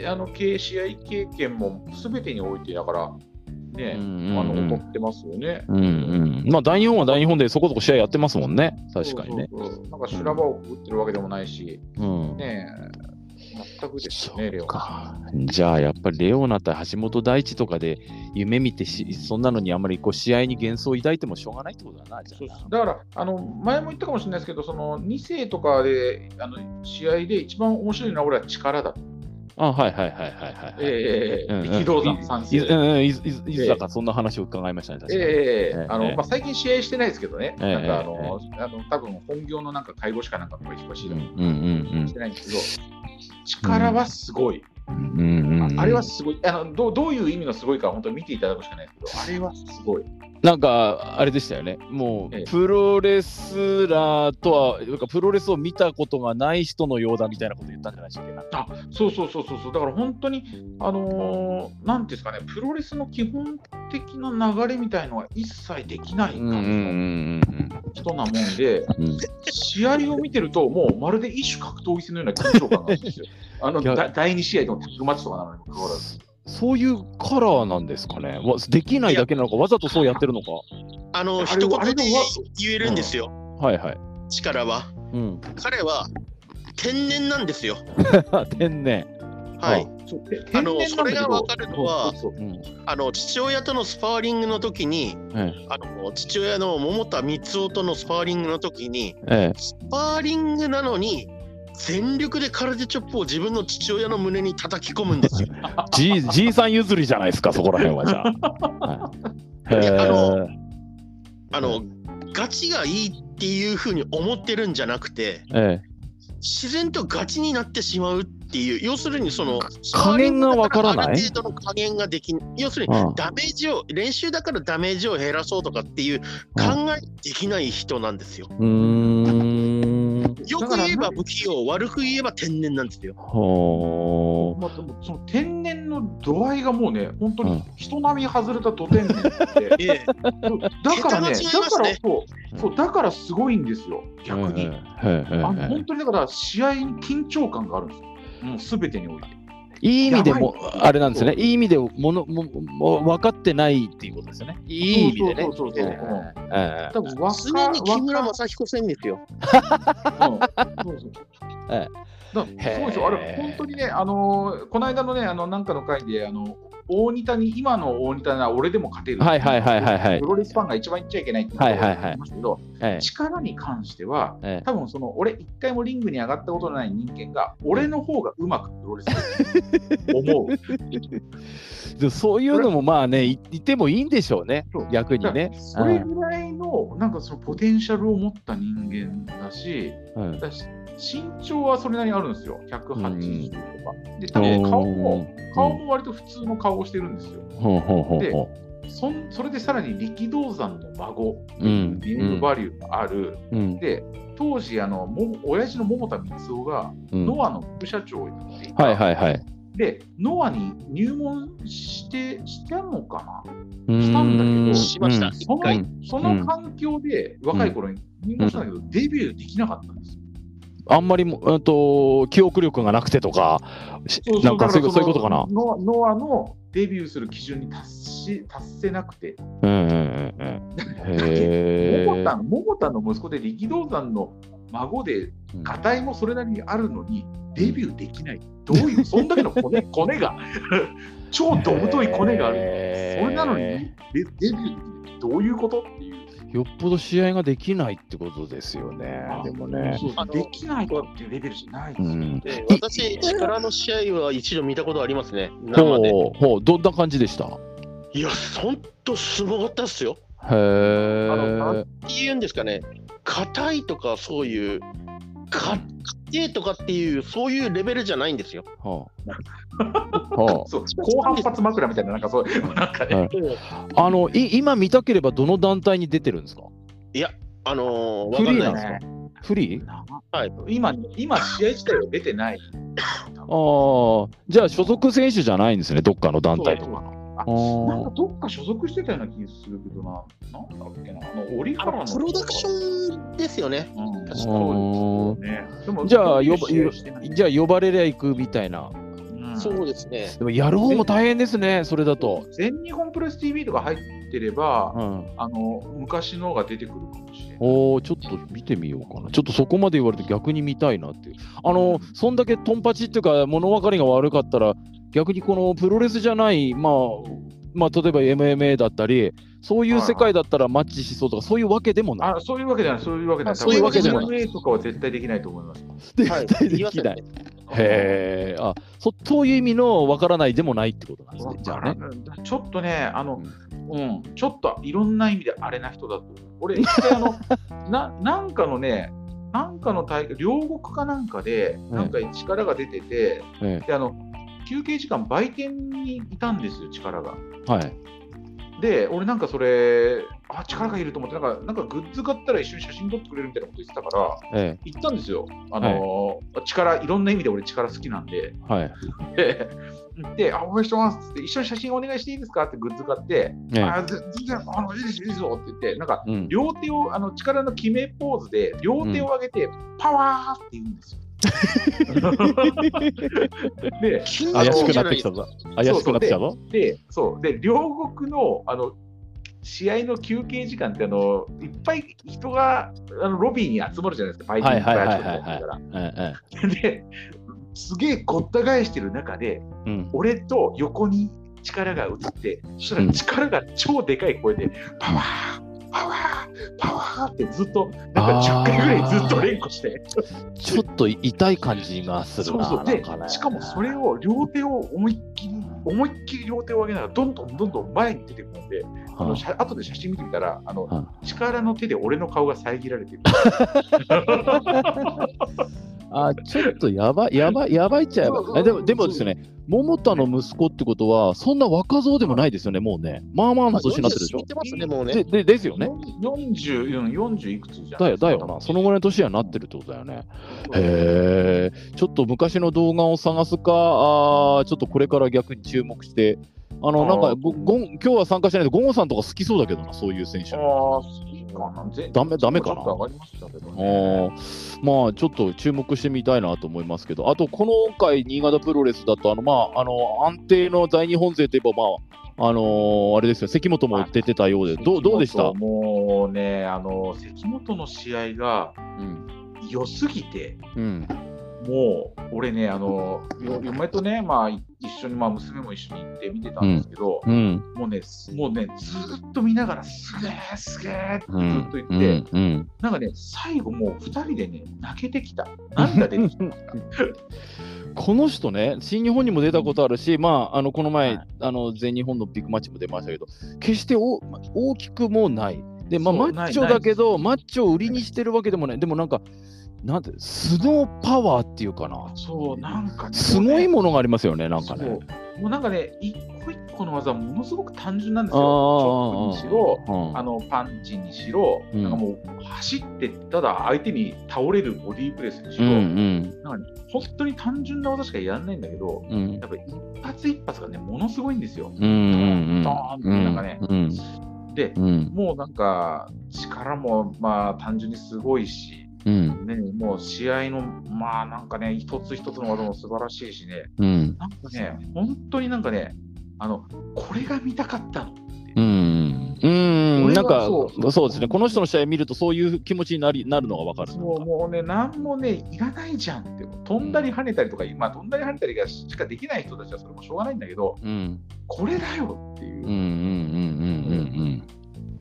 あの試合経験もすべてにおいてだから、ね、うんうん、あの劣ってますよね。うんう
ん、まあ大日本は大日本でそこそこ試合やってますもんね、確かにね。
そうそうそうなんか修羅場をくぐってるわけでもないし、うん、ね全くですよね、レオナ。
じゃあ、やっぱりレオナ対橋本大地とかで夢見てし、そんなのにあんまりこう試合に幻想を抱いてもしょうがないってことだな、じゃ
あ。だからあの、前も言ったかもしれないですけど、その2世とかであの試合で一番面白いのは俺は力だと。
あはいはいはいはいはい。
ええ力道山三世。
うん、いつだかそんな話を伺いましたね、
ええあの、まあ、最近試合してないですけどね、なんかあの、あの多分本業のなんか介護士かなんかの忙しい。のしてないんですけど、力はすごい。うんうんあれはすごい。あのどう、どういう意味のすごいか、本当に見ていただくしかないですけど、あれはすごい。
なんか、あれでしたよね。もう、プロレスラーとは、なんかプロレスを見たことがない人のようだみたいなこと言ったんじゃないでしたっけ？
あ、そうそうそうそう。だから本当に、あのー、なんていうんですかね、プロレスの基本的な流れみたいのは一切できない感じの人なもんで、試合を見てると、もうまるで一種格闘技戦のような緊張感があるんですよ。あの第2試合のタッグマッチとかなのにもかかわらず。
そういうカラーなんですかね？できないだけなのか、わざとそうやってるのか？
あの、一言で言えるんですよ。
うん、はいはい。
力は。うん、彼は天然なんですよ。
天然。
はい。あのそれが分かるのは、あの父親とのスパーリングの時に、あの父親の桃田光雄とのスパーリングの時に、スパーリングなのに全力で空手チョップを自分の父親の胸に叩き込むんですよ。
じじいさん譲りじゃないですか、そこら辺はじゃあ。
あのあのガチがいいっていうふうに思ってるんじゃなくて、ええ、自然とガチになってしまうっていう、要するにその
加減がわからない？ある
程度の加減ができ要するにダメージを、練習だからダメージを減らそうとかっていう考えできない人なんですよ。うんよく言えば不器用、悪く言えば天然なんですよ。
はあ、まあ、でもその天然の度合いがもうね、本当に人並み外れた土天然で、だからね、だからそう、そうだからすごいんですよ、逆に。あの本当にだから試合に緊張感があるんですよ、もうすべてにおいて。
いい意味でも、あれなんですね。いい意味でものもも分かってないっていうことですよね。いい意味でね。そうそうそうそう。
多分常に木村正彦戦ですよ。
そうそう。そうですよ。あれ、本当にね、あのこの間のね、あのなんかの回で、あの大仁田に、今の大仁田なら俺でも勝てる。
はいはいはいはい、はい。
プロレスファンが一番言っちゃいけないって言ってますけど、はいはいはい、力に関しては、はい、多分その俺、一回もリングに上がったことのない人間が、俺の方がうまくプロレス思う。
でそういうのもまあね、いてもいいんでしょうね、逆にね。
それぐらいの、なんかそのポテンシャルを持った人間だし、うん、だし身長はそれなりにあるんですよ、180とか。で、多分顔も、顔も割と普通の顔をしてるんですよ。でそそれでさらに力道山の孫、うん、ネームバリューがある、うん、で当時あのも親父の桃田光雄が、ノアの副社長をやっていた、はいはいはい、でノアに入門してしてんのかな？したんだけど
しました、
そのその環境で若い頃に入門したんだけど、デビューできなかったんですよ。
あんまりも、えっと、記憶力がなくてとか、そうなんかそういうことかな？
ノノアのデビューする基準に達し達せなくて。うんうんうんうん。桃田の桃田の息子で力道山の孫で、がたいもそれなりにあるのに、デビューできない。どういう、そんだけのコネ コネが、超ど太いコネがある。それなのにデデビューできない。どういうこと？っていう。
よっぽど試合ができないってことですよね。でもね。
できないっていうレベルじゃないですよ、ねうん、
私、力の試合は一度見たことありますね。
生で。ほうほうどんな感じでした？
いや、ほんとすごかったっすよ。
へえ。
なんて言うんですかね。硬いとかそういう、か家とかっていう、そういうレベルじゃないんですよ。は
あ。はあ、そう高反発枕みたいな、なんかそう、なんかね、はい、
あのい今見たければ、どの団体に出てるんですか？
いや、あの
ー、フリーなんですか？フリー？
はい、今、今試合自体は出てない。
ああ、じゃあ所属選手じゃないんですね、どっかの団体とか。
なんかどっか所属してたような気するけどな、なんだっけな、あの折原の
プロダクションですよね。うん、確か
に。じゃあ呼ば、じゃあ呼ばれりゃ行くみたいな。
そうですね。
でもやる方も大変ですね、それだと。
全日本プレス TV とか入ってれば、うん、あの昔のが出てくるかもしれない。
おお、ちょっと見てみようかな。ちょっとそこまで言われて逆に見たいなっていう。あの、うん、そんだけトンパチっていうか、物分かりが悪かったら、逆にこのプロレスじゃない、まあ、まあ、例えば MMA だったり、そういう世界だったらマッチしそうとか、そういうわけでもない。
あそういうわけじゃない、そういうわけじゃない。
そういうわけでもない。
とかは絶対できないと思います。
絶対できない。へえ、あそそういう意味のわからないでもないってことなんですね。じゃあね。
ちょっとね、あの、うん、ちょっといろんな意味であれな人だと。俺、一回あの な、なんかのね、なんかの大会、両国かなんかで、なんか力が出てて、であの休憩時間、売店にいたんですよ、力が。
はい、
で、俺なんかそれ、あ、力がいると思って、なんかなんかグッズ買ったら一緒に写真撮ってくれるみたいなこと言ってたから、ええ、行ったんですよ。あの、はい、力、いろんな意味で俺力好きなんで。
はい、
で、で、あ、応援してますって一緒に写真お願いしていいですかってグッズ買って、ええ、あ全然あのいいですいいですよって言って、なんか、両手を、あの力の決めポーズで、両手を上げて、うん、パワーって言うんですよ。
で、怪しくなってきたぞ。怪しくなってきたぞ。
で、そう。で両国のあの試合の休憩時間ってあのいっぱい人があのロビーに集まるじゃないですか、バイキングから。ですげえごった返してる中で、うん、俺と横に力が映って、そしたら力が超でかい声で、パワーパワーパワーってずっとなんか10回ぐらいずっと連呼して。
ちょっと痛い感じがするなそうそう。で、
ね、しかもそれを両手を思いっきり思いっきり両手を上げながらどんどんどんどん前に出てくるんで、はあ、あの後で写真見てみたらあの、はあ、力の手で俺の顔が遮られてる。
あちょっとやばい、やばい、やばいっちゃやばい。でも、でもですね、桃田の息子ってことは、そんな若造でもないですよね、もうね。まあまあの年になってるでしょ。
ますね、もう
ね。でですよね。
40、40いくつじゃ
だよ、だよな。そのぐらいの年にはなってるってことだよね。へえ。ちょっと昔の動画を探すか、あちょっとこれから逆に注目して、あの、なんかごご、今日は参加しないで、ゴンさんとか好きそうだけどな、そういう選手。ああ。ダメダメかな。ましたけど、ね、まあ、ちょっと注目してみたいなと思いますけど、あと、この回、新潟プロレスだと、あの、まあ、あの、安定の大日本勢といえば、まあ、あのー、あれですよ、関本も出てたようで、どどうでした？
もうね、あの関本の試合が良すぎて、うん、もう、俺ね、あの、嫁とね、まあ、一緒に、まあ、娘も一緒に行って見てたんですけど、うん、もうね、もうね、ずっと見ながら、すげえ、すげえってずっと言って、うん、なんかね、最後もう2人でね、泣けてきた。涙出てきた。
この人ね、新日本にも出たことあるし、まあ、あのこの前、はい、あの全日本のビッグマッチも出ましたけど、決してお大きくもない。で、まあ、マッチョだけど、マッチョを売りにしてるわけでもない。でもなんか、なんてスノーパワーっていうかな。
そう、なんかね。
すごいものがありますよね、なんかね。
もうなんかね、一個一個の技、ものすごく単純なんですよ。チョップにしろ、あのパンチにしろ、うん、なんかもう走って、ただ相手に倒れるボディープレスにしろ、うんうん、なんか、ね、本当に単純な技しかやらないんだけど、うん、やっぱり一発一発がね、ものすごいんですよ。うんうん、ドーンって、なんかね。で、もうなんか、力もまあ単純にすごいし、うん、ね、もう試合の、まあなんかね、一つ一つの技も素晴らしいしね、うん、なんかね、本当になんかね、あのこれが見たかったの
うん、うん。なんかそう。ですね、この人の試合見ると、そういう気持ちになりなるのが分かる。
そうもうね、なんもね、いらないじゃんって、飛んだり跳ねたりとか、まあ、飛んだり跳ねたりがしかできない人たちはそれもしょうがないんだけど、うん、これだよっていう。うんうんうんうんうん
うん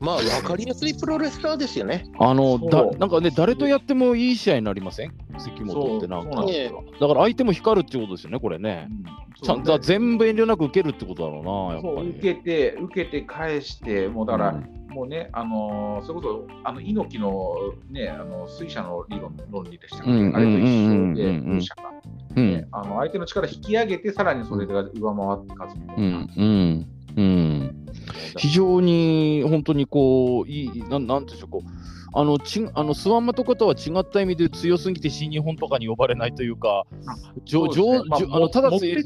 まあ、わかりやすいプロレスラーですよね。
あの、だなんかね、誰とやってもいい試合になりません？関本ってなんか。だから相手も光るってことですよね、これね。うん、ちゃんと全部遠慮なく受けるってことだろうな、やっぱり。
受けて、受けて返して、もうだから、うん、もうね、あのー、それこそ、あの猪木のね、あの水車の理論論理でしたっけ、うん、あれと一緒で、風車が。あの相手の力引き上げて、さらにそれが上回って勝つみたいな。うん
うん、非常に本当にこう、いい、なんなんでしょう、こうあのちあのスワンマとかとは違った意味で強すぎて新日本とかに呼ばれないというか、じょじょあのただ強い、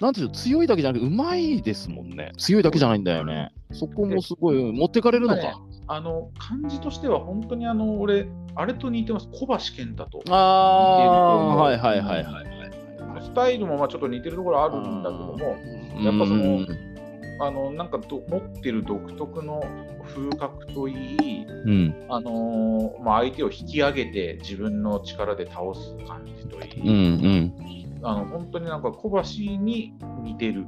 なん。ていう強いだけじゃなくて、うまいですもんね。強いだけじゃないんだよね。そこもすごい、持ってかれるのか。
あの感じとしては、本当にあの俺、あれと似てます、小橋健太と。
ああ、はいはいはいはい。
スタイルもまあちょっと似てるところあるんだけども、やっぱその、あのなんかど持ってる独特の風格といい、うん、あのー、まあ、相手を引き上げて自分の力で倒す感じといい、うんうん、あの本当になんか小橋に似てる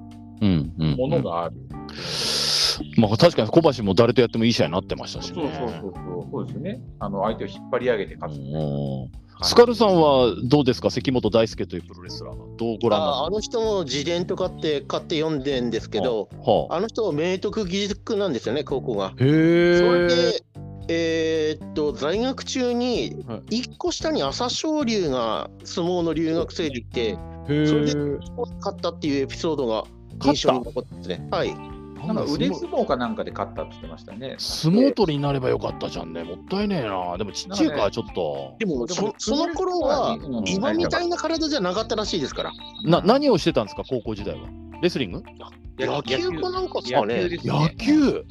ものがある。うんうんうん
まあ確かに小橋も誰とやってもいい試合になってましたし、
ね、そうそうそうそう、そうですね。あの相手を引っ張り上げて勝つ、ね。
スカルさんはどうですか、関本大輔というプロレスラーどうご覧
ああの人も自伝とかって買って読んでんですけど、はあ、あの人、明徳義塾なんですよね、高校が。
へえ。
それでえー、っと在学中に1個下に朝青龍が相撲の留学生でいて、それで勝ったっていうエピソードが印象に残ってますね。はい。
なんか腕相撲かなんかで勝ったって言ってましたね。
相撲取りになればよかったじゃんね。もったいねえな。でもちっちゃいか、ちょっと。
でもそ、その頃は、今みたいな体じゃなかったらしいですから。
な何をしてたんですか、高校時代は。レスリング？
野球かなんかですかね。
野球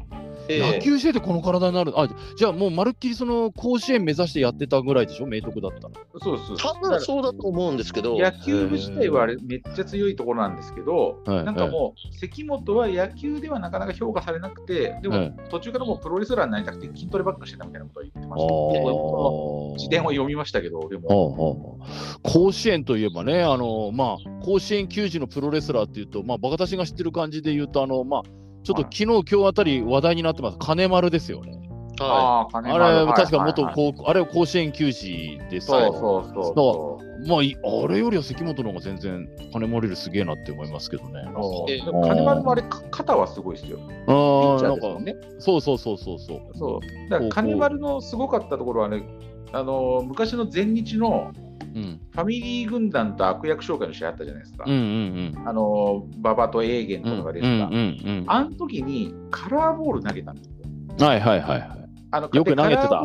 野球しててこの体になる、あじゃあもうまるっきりその甲子園目指してやってたぐらいでしょ、明徳だったら。
そうです。
多分そうだと思うんですけど、
野球部自体はあれめっちゃ強いところなんですけど、なんかもう、関本は野球ではなかなか評価されなくて、でも途中からもうプロレスラーになりたくて筋トレばっかしてたみたいなことを言ってました。自伝を読みましたけど、でも。
甲子園といえばね、あのまあ、甲子園球児のプロレスラーっていうと、まあ、バカたちが知ってる感じで言うと、あのまあ、ちょっと昨日、今日あたり話題になってます、金丸ですよね。
はい、あ
あれ、確か元高校、あれは甲子園球児でさ、
そうそうそう。そ
う。まあ、あれよりは関本の方が全然金丸よりすげえなって思いますけどね。
金丸もあれ、肩はすごいですよ。
ああ、なんか、ね、そうそうそうそうそう。
そう。だから金丸のすごかったところはね、あの昔の前日のうん、ファミリー軍団と悪役紹介の試合あったじゃないですか。
うんうんうん、
あの馬場とエーゲンとかが出てた、うんうんうん、あの時にカラーボール投げたんです
よ。はいはいはい。
あの
よく投げてた。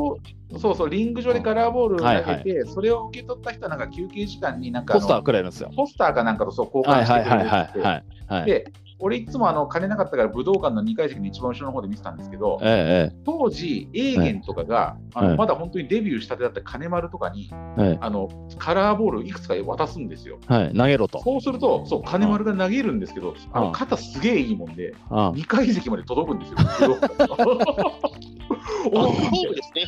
そうそう、リング上でカラーボールを投げて、はいはい、それを受け取った人はなんか休憩時間になんか
ポスターくらいですよ。
ポスターかなんかとそう交換してくれるって。で、俺いつもあの金なかったから武道館の2階席の一番後ろの方で見てたんですけど、
ええ、
当時、エーゲンとかが、え、あのまだ本当にデビューしたてだった金丸とかに、あのカラーボールいくつか渡すんですよ。
はい、投げろと。
そうすると、そう金丸が投げるんですけど、あの肩すげえいいもんで、2階席まで届くんですよ。
おそうですね。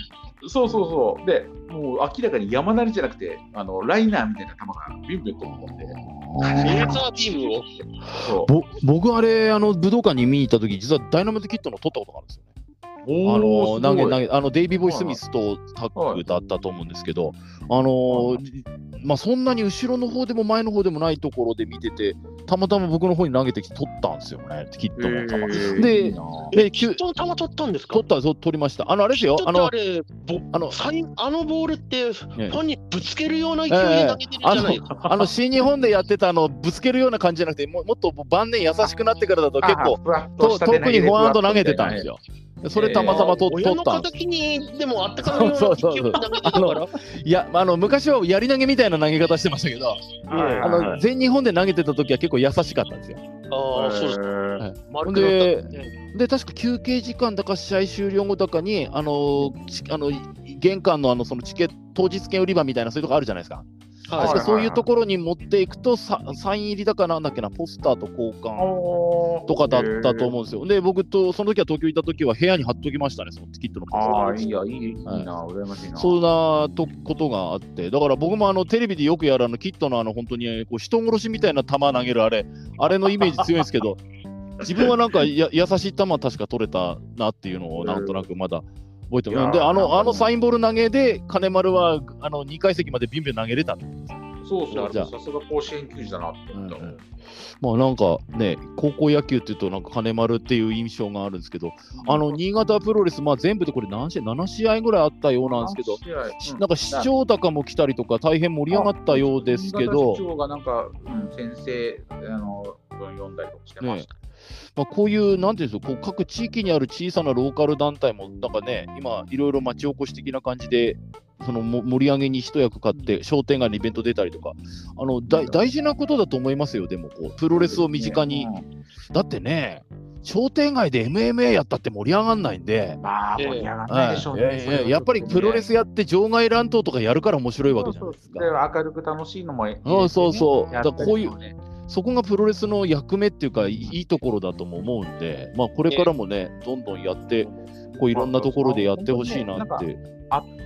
そうそうそう。で、もう明らかに山なりじゃなくて、あのライナーみたいな球がビュンビュン飛ぶもんで。
レー。ザービーム
をぼ僕、あれ、あの武道館に見に行った時実はダイナマイトキットの撮ったことがあるんですよね。あの投げ投げあのデイビー・ボイ・スミスとタッグだったと思うんですけど、あのまあ、そんなに後ろの方でも前の方でもないところで見てて、たまたま僕の方に投げてきて取ったんですよね、キットの球。
で、でキットの球取ったんですか？
取った、取りました。あの、あれですよ、あの、あ
のあのボールって、ファンにぶつけるような勢いで投げてるじゃないか。
あの、新日本でやってたあの、ぶつけるような感じじゃなくて、ももっと晩年優しくなってからだと結構、遠くにフォアハンド投げてたんですよ。それたまたまと、えー、取ったんです。
にでもあったかいそうそうそう
いやあの昔はやり投げみたいな投げ方してましたけど、あの全日本で投げてた時は結構優しかったんですよ。
ああそうです。
はい、でで確か休憩時間だか試合終了後だかにあのあの玄関のあのそのチケット当日券売り場みたいなそういうとこあるじゃないですか。確かそういうところに持っていくと、サイン入りだかなんだっけな、ポスターと交換とかだったと思うんですよ。で、僕と、その時は東京行った時は部屋に貼っときましたね、そのキットのポスター。
ああ、いいや、いいいいな、羨ましいな。
そんなとことがあって、だから僕もあのテレビでよくやるあのキットのあの本当にこう人殺しみたいな球投げるあれ、あれのイメージ強いんですけど、自分はなんかや優しい球確か取れたなっていうのをなんとなくまだ。覚えてます。で、あの、あのサインボール投げで、金丸はあの2階席までビンビン投げれた。
そうそう、さすが甲子園球児だなって思った。うんうん
まあなんかね、高校野球っていうと、なんか金丸っていう印象があるんですけど、あの新潟プロレス、まあ、全部でこれ何試合、7試合ぐらいあったようなんですけど、うん、なんか市長高も来たりとか、大変盛り上がったようですけど、
市長がなんか、うん、先生あの読んだりとかしてました。ね
まあ、こういう、なんていうんですか、こう各地域にある小さなローカル団体も、なんかね、今、いろいろ町おこし的な感じで、その盛り上げに一役買って、商店街のイベント出たりとか、あの大事なことだと思いますよ、でもこう、プロレスを身近に。だってね、商店街で MMA やったって盛り上がらないんで、
まあ、盛り上がらないでしょうね。
やっぱりプロレスやって場外乱闘とかやるから面白いわけじゃないですか。
明るく楽しいのも
そうそうそう。だこういう、そこがプロレスの役目っていうか、いいところだとも思うんで、まあ、これからもね、どんどんやって、構いろんなところでやってほしいなって。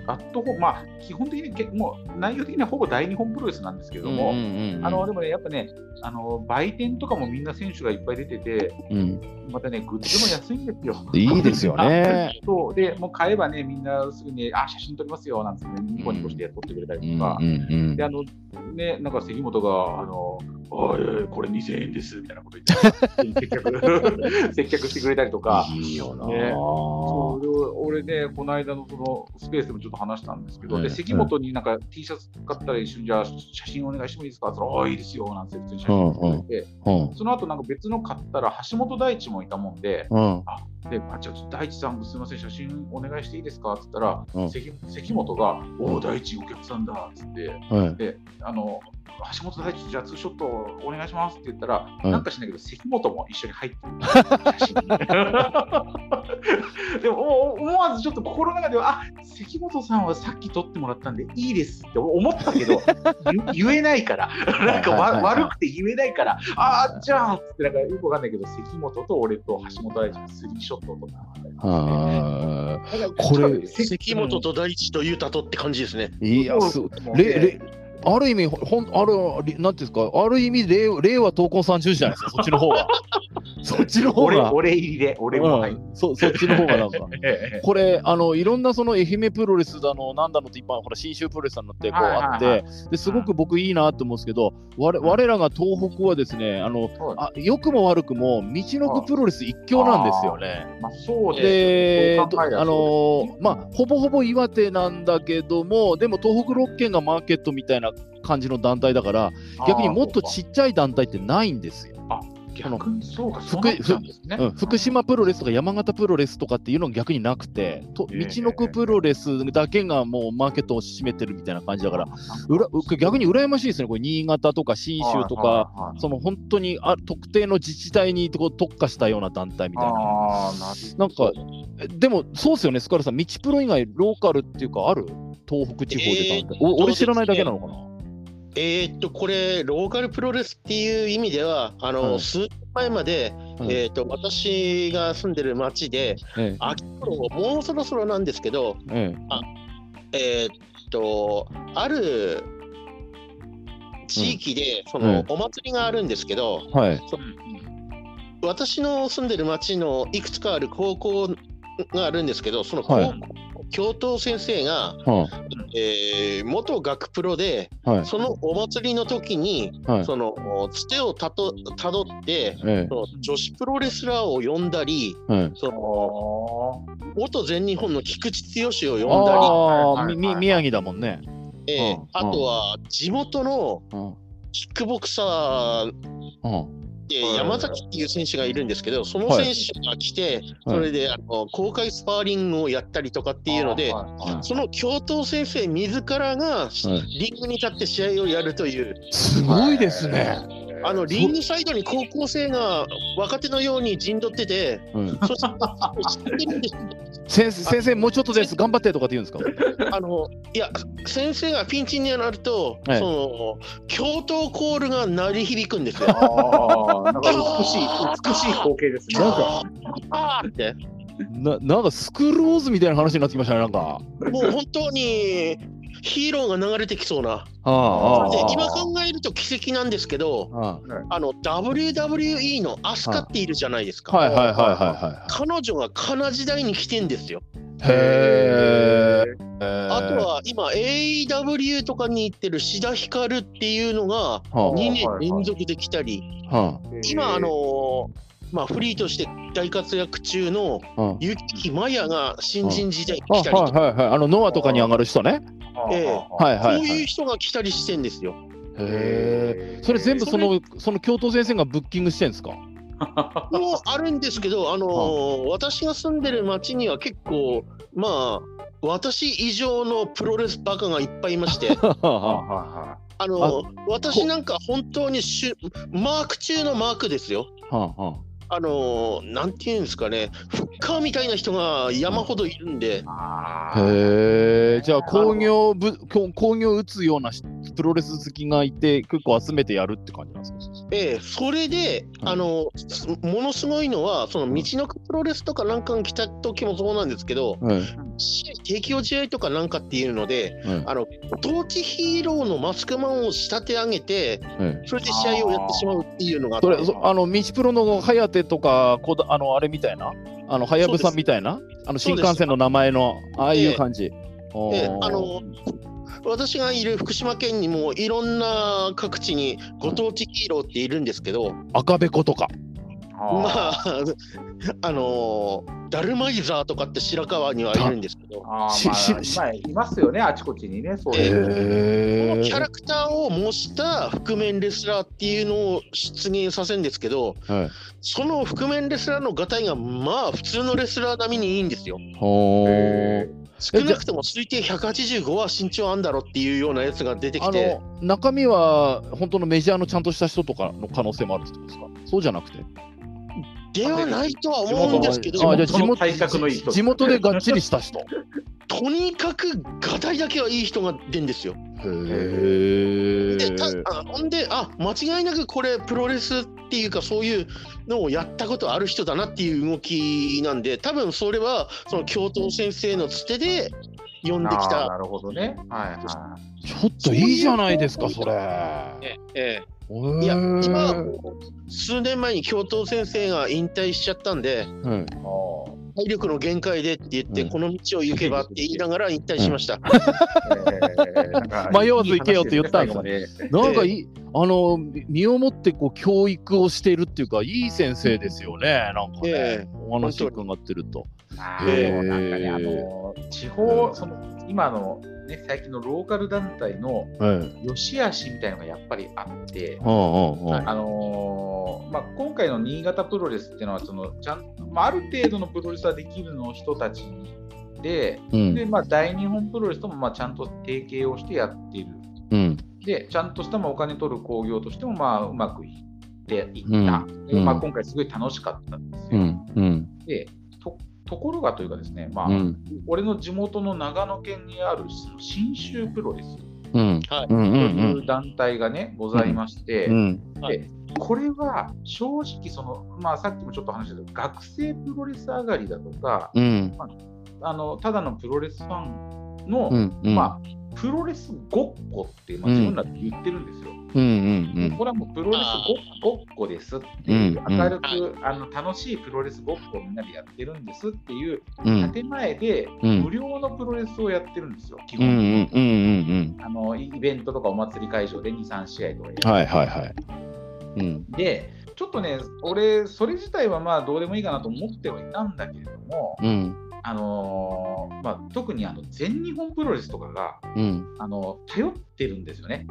アットホまあ、基本的にもう内容的にはほぼ大日本プロレスなんですけども、あのでもね、やっぱね、あの売店とかもみんな選手がいっぱい出てて、うん、またね、グッズも安いんですよ。
いいですよね。
そうで、もう買えばね、みんなすぐに、あ、写真撮りますよなんて、ね、ニコニコして撮ってくれたりとか、で、あの、ね、なんか関本が、あの、おいこれ2000円ですみたいなこと言って、接客接客してくれたりとか。
いいよな、
ね、そう俺ね、この間のそのスペースでもちょっと話したんですけど、で関本になんか T シャツ買ったら一緒にじゃあ写真お願いしてもいいですか？って言ったら、ああ、いいですよなんて普通に写真撮って、その後なんか別の買ったら橋本大地もいたもんで、あで、あ、じゃあ大地さん、すみません、写真お願いしていいですか？って言ったら、関関本が、おお、大地お客さんだっつって、で、あの、橋本大地、じゃあツーショットお願いしますって言ったら、うん、なんかしないけど、関本も一緒に入ってる。写真。でも思わずちょっと心の中では、あ関本さんはさっき撮ってもらったんでいいですって思ったけど、言えないから、なんか悪くて言えないから、ああ、じゃあって、なんかよくわかんないけど、関本と俺と橋本大地のスリーショットとか。
あこれ
関本と大地と雄太とって感じですね。
いや、そう。れれある意味、ほんあるなんていうんですか、ある意味令、令和闘魂三中じゃないですか、そっちの方が。そっちの方が。
俺入りで、俺も、
うん、そそっちの方がなんか。これ、あのいろんなその愛媛プロレスだの、なんだのって、今、ほら、新州プロレスさんのってこうあって、ですごく僕いいなと思うんですけど、我我らが東北はですね、あのあ良くも悪くも、道のくプロレス一強なんですよね。
まあ、そう
で、あのまあ、ほぼほぼ岩手なんだけども、でも東北6県がマーケットみたいな感じの団体だから逆にもっとちっちゃい団体ってないんですよ。
逆にそうか
福福島プロレスとか山形プロレスとかっていうのが逆になくて、と道のくプロレスだけがもうマーケットを占めてるみたいな感じだから、うら逆に羨ましいですね、これ新潟とか信州とか、その本当にあ特定の自治体に特化したような団体みたいな。なんか、でもそうですよね、スカルさん、道プロ以外ローカルっていうか、ある？東北地方で団体、えー、俺知らないだけなのかな？
えー、っと、これ、ローカルプロレスっていう意味では、あの、数年前まで、えー、っと、私が住んでる町で、秋頃、もうそろそろなんですけど、あえー、っと、ある地域で、その、お祭りがあるんですけど、はい、私の住んでる町のいくつかある高校があるんですけど、その高校教頭先生が、はあ、えー、元学プロで、はい、そのお祭りの時に、はい、そのつてをたとたどって、その女子プロレスラーを呼んだり、その元全日本の菊池剛を呼んだり、
み宮城だもんね。
えー、あとは地元のキックボクサーで山崎っていう選手がいるんですけど、その選手が来て、それであの公開スパーリングをやったりとかっていうので、その教頭先生自らがリングに立って試合をやるという。
すごいですね。
あのリングサイドに高校生が若手のように陣取ってて、うん、そして
先先生、もうちょっとです、頑張ってとかって言うんです
か？あのいや、先生がピンチになると、はい、その教頭コールが鳴り響くんですよ。
あなんか美しい、美しい光景ですね。なんか、
あって。ななんかスクールウォーズみたいな話になってきましたね、なんか。
もう本当にヒーローが流れてきそうな。ああで今考えると奇跡なんですけど、ああの WWE のアスカっているじゃないですか。
はいはいはいはい、はい。
彼女がカナ時代に来てんですよ。
へえ。
あとは今 AEW とかに行ってる志田ひかるっていうのが2年連続で来たり、はあ、今あのーまあ、フリーとして大活躍中のゆきまやが新人時代に来たりとか、
はいはいはい、あのノアとかに上がる人ね。
ええはいはい、そういう人が来たりしてんですよ。
へえ。それ全部そのその教頭先生がブッキングしてんですか？
もあるんですけど、あのー、私が住んでる町には結構、まあ、私以上のプロレスバカがいっぱいいまして。あの私なんか本当にしゅマーク中のマークですよ。はあはああのー、なんていうんですかね、フッカーみたいな人が山ほどいるんで。へ
え、じゃあ工業部、工業打つようなプロレス好きがいて、結構集めてやるって感じなんですか？
ええ、それで、あの、ものすごいのは、その道のプロレスとかなんかに来た時もそうなんですけど、はい、提供試合とかなんかっていうので、はい、あの、統治ヒーローのマスクマンを仕立て上げて、はい、それで試合をやってしまうっていうのが
それ、あの、道プロのハヤテとか、こだあの、あれみたいな、あの、はやぶさみたいな、あの、新幹線の名前の、ああいう感じ。え
ええあの私がいる福島県にもいろんな各地にご当地ヒーローっているんですけど、
赤べことか。
まあ、あのー、ダルマイザーとかって白川にはいるんですけど。あ
まあ、いますよね、あちこちにね、そういう。
えー、このキャラクターを模した覆面レスラーっていうのを出現させるんですけど、はい、その覆面レスラーのがたいが、まあ、普通のレスラー並みにいいんですよ。少なくとも推定185は身長あんだろっていうようなやつが出てきて。
中身は本当のメジャーのちゃんとした人とかの可能性もあるってことですか？そうじゃなくて
ではないとは思うんですけど、
あじゃ地元地元でがっちりした人。
とにかくがたいだけはいい人が出るんですよ。
へ
でたほんであ間違いなくこれプロレスっていうかそういうのをやったことある人だなっていう動きなんで多分それはその教頭先生のつてで呼んできた。
なるほどね。はいは
い。ちょっといいじゃないですかそれ。
ええいや今数年前に教頭先生が引退しちゃったんで、うん、体力の限界でって言って、うん、この道を行けばって言いながら引退しました。
迷わず行けよって言ったんですね。なんかいい、あの身をもってこう教育をしているっていうか、いい先生ですよね、なんかね、えー、お話伺ってると。
えー、なんかね、あの地方、その今のね、最近のローカル団体の良し悪しみたいなのがやっぱりあって、あのー、まあ、今回の新潟プロレスっていうのはそのちゃん、まあ、ある程度のプロレスはできるの人たちでうん、でまあ、大日本プロレスともまあちゃんと提携をしてやっている、うん、でちゃんとしたお金取る興行としてもまあうまくいっていった、うん、まあ、今回すごい楽しかったんですよ。でところがというかですね、まあ、うん、俺の地元の長野県にある信州プロレス。という団体がね、ございまして、でこれは正直その、まあ、さっきもちょっと話したけど、学生プロレス上がりだとか、まあ、あのただのプロレスファンの、まあ、プロレスごっこって、まあ、自分らで言ってるんですよ。うんうんうん、これはもうプロレスごっこですっていう、明るくあの楽しいプロレスごっこをみんなでやってるんですっていう建前で、無料のプロレスをやってるんですよ、基本。的に。あのイベントとかお祭り会場で2、3試合とかやって、はいはいはい。うん、で、ちょっとね、俺、それ自体はまあどうでもいいかなと思ってはいたんだけれども、うんあのー、まあ、特にあの全日本プロレスとかが、うん、あの頼ってるんですよね。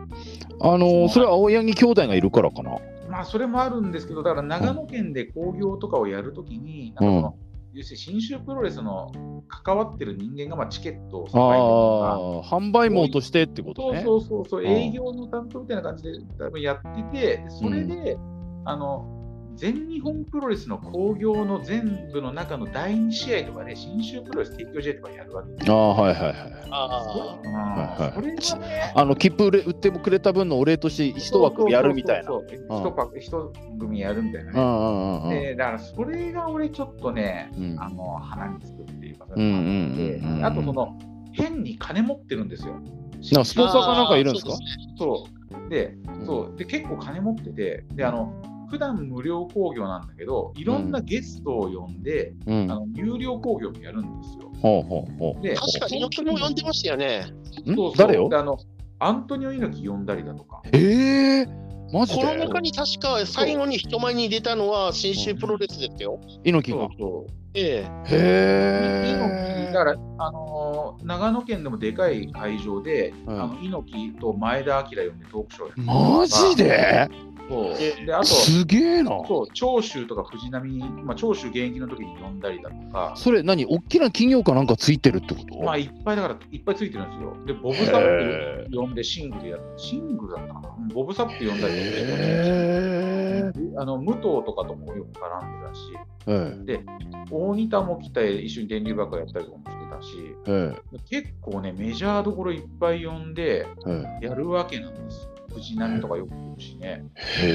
あのー、それは青柳兄弟がいるからかな。
まあ、それもあるんですけど、だから長野県で興行とかをやるときに、うん、要するに新州プロレスの関わってる人間がまあチケット
を販売網としてってことね。
そうそうそう、営業の担当みたいな感じで多分やってて、それで、うん、あの全日本プロレスの興行の全部の中の第2試合とかで、新州プロレス提供試合とかやるわけ。です
ああ、はいはいはい。ああ、それはね、あの切符売ってくれた分のお礼として一枠やるみたいな。
一組やるみたいなね。でだからそれが俺ちょっとね、うん、あの鼻につくっていうか、あとその変に金持ってるんですよ。
なスポンサーかなんかいるんですか？
そうで、そう。で結構金持ってて。であの普段無料興行なんだけど、いろんなゲストを呼んで、うん、あの有料興行もやるんですよ。ほうほ
うほうで確かに猪木も呼んでましたよね。
そうそう誰よ
あのアントニオ猪木呼んだりだとか。
ええーマジ
で？この中に確か最後に人前に出たのは新州プロレスですよ。
猪木が？
ええ。
へ
え。だから、あのー、長野県でもでかい会場で、うん、あの猪木と前田明呼んでトークショーや
マジで？
そう。であと
すげえな。
そう長州とか藤波、まあ、長州現役の時に呼んだりだとか。
それ何？大きな企業かなんかついてるってこと？
まあいっぱいだからいっぱいついてるんですよ。でボブサップ呼んでシングルやシングルだったかな。ボブサップ呼んだりあの武藤とかともよく絡んでたし、ええ、で大仁田も来て一緒に電流爆破やったりとかもしてたし、ええ、結構ねメジャーどころいっぱい呼んでやるわけなんですよ。藤波とかよく来るしね。へえ。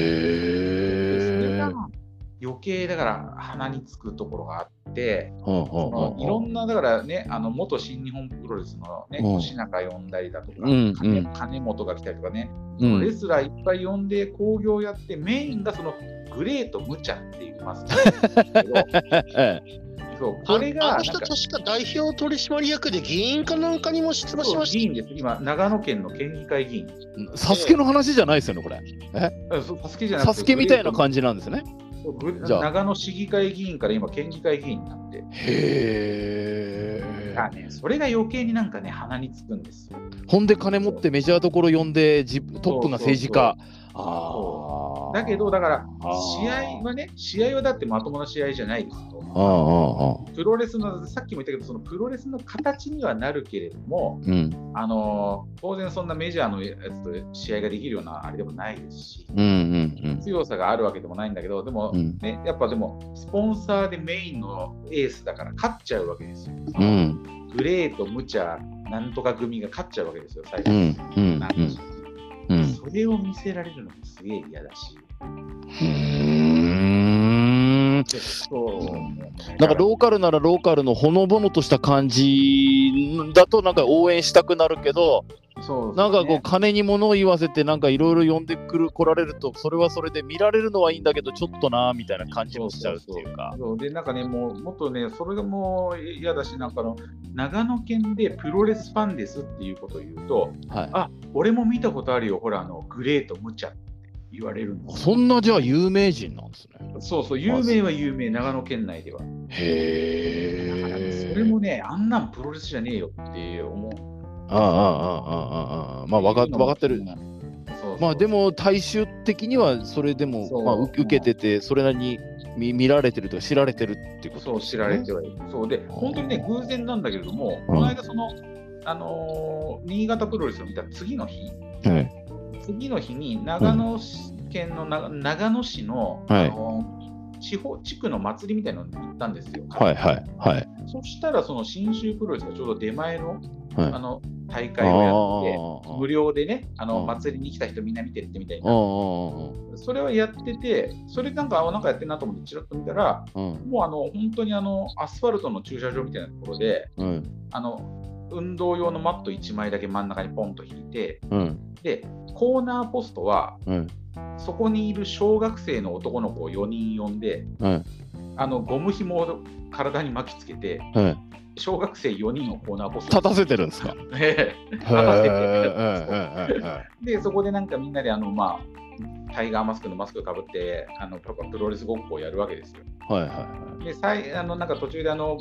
余計だから鼻につくところがあって、いろんなだからねあの元新日本プロレスのね越中呼んだりだとか、金金本が来たりとかね、レスラーいっぱい呼んで興行やってメインがそのグレート無茶って言いますけど
そうこれがあの人確か代表取締役で議員かなんかにも出馬しました。
議員です。今長野県の県議会議員。
サスケの話じゃないですよねこれ。
え？サスケじゃなくて
サスケみたいな感じなんですね
長野市議会議員から今、県議会議員になって。へえ、ね。それが余計になんかね、鼻につくんですよ。
ほんで、金持ってメジャーどころ呼んで、トップが政治家。
あだけど、だから、試合はね、試合はだってまともな試合じゃないですと。プロレスの、さっきも言ったけど、そのプロレスの形にはなるけれども、うん、あの当然そんなメジャーのやつと試合ができるようなあれでもないですし、うんうんうん、強さがあるわけでもないんだけど、でも、ね、やっぱでも、スポンサーでメインのエースだから勝っちゃうわけですよ。うん、グレート、ムチャ、なんとか組が勝っちゃうわけですよ、最後。うんそれを見せられるのもすげえ嫌だし。
そう。なんかローカルならローカルのほのぼのとした感じだとなんか応援したくなるけど、そう、ね、なんかこう金に物を言わせてなんかいろいろ呼んでくる来られるとそれはそれで見られるのはいいんだけどちょっとなみたいな感じもしちゃうっていうか。
そう。でなんかねもうもっとねそれがもう嫌だしなんかの長野県でプロレスファンですっていうことを言うと、はい、あ俺も見たことあるよほらあのグレート無茶って言われるんです
そんなじゃあ有名人なんですね。
そうそう有名は有名長野県内では。へえ。それもねあんなんプロレスじゃねえよって思う。あああああ
あああまあ分か分かってる。まあでも大衆的にはそれでもまあ受けててそれなりに見見られてるとか知られてるっていうこと、
ね、そう知られてはいる。そう。で本当にね偶然なんだけれども、この間そのあのー、新潟プロレスを見た次の日、はい、次の日に長野県の長長野市の、はい、あの地方地区の祭りみたいなのに行ったんですよ。はいはいはい。そしたらその信州プロレスがちょうど出前の,、はい、あの大会をやって無料でねあの祭りに来た人みんな見てってみたいな。それはやっててそれなんかなんかやってるなと思ってちらっと見たら、もうあの本当にあのアスファルトの駐車場みたいなところで、あの運動用のマット1枚だけ真ん中にポンと引いて、でコーナーポストは、そこにいる小学生の男の子を4人呼んで、あのゴム紐を体に巻きつけて、小学生4人をコーナーポス
ト立たせてるんですか？立たせて
るでそこでなんかみんなであのまあタイガーマスクのマスクかぶってあのプロレスごっこをやるわけですよ。はいはいはい、でさいあのなんか途中であの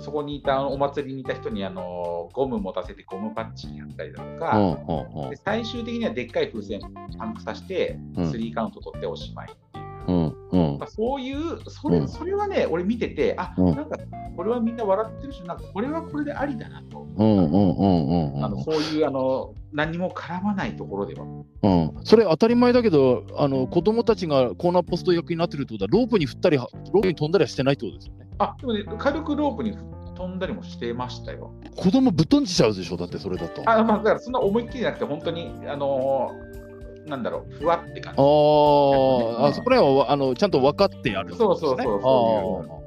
そこにいたお祭りにいた人にあのゴム持たせてゴムパッチやったりだとか、で最終的にはでっかい風船パンクさせて、スリーカウント取っておしまいっていう。うんうんまあ、そういうそれ、それはね、俺見てて、あ、うん、なんかこれはみんな笑ってるし、なんかこれはこれでありだなと。そういうあの何も絡まないところでは。
うん、それ当たり前だけど、あの子供たちがコーナーポスト役になってるってことは、ロープに振ったり、ロープに飛んだりはしてないってことですよね。
あ、でもね、軽くロープに飛んだりもしてましたよ。
子供ぶっ飛んじちゃうでしょ、だってそれだと。
あ、まあ、だからそんな思いっきりじゃなくて、本当に、あのー、なんだろう、ふわって感じ、
あ、あそこら辺はあのちゃんと分かってやる、
ね、そうそうそうそう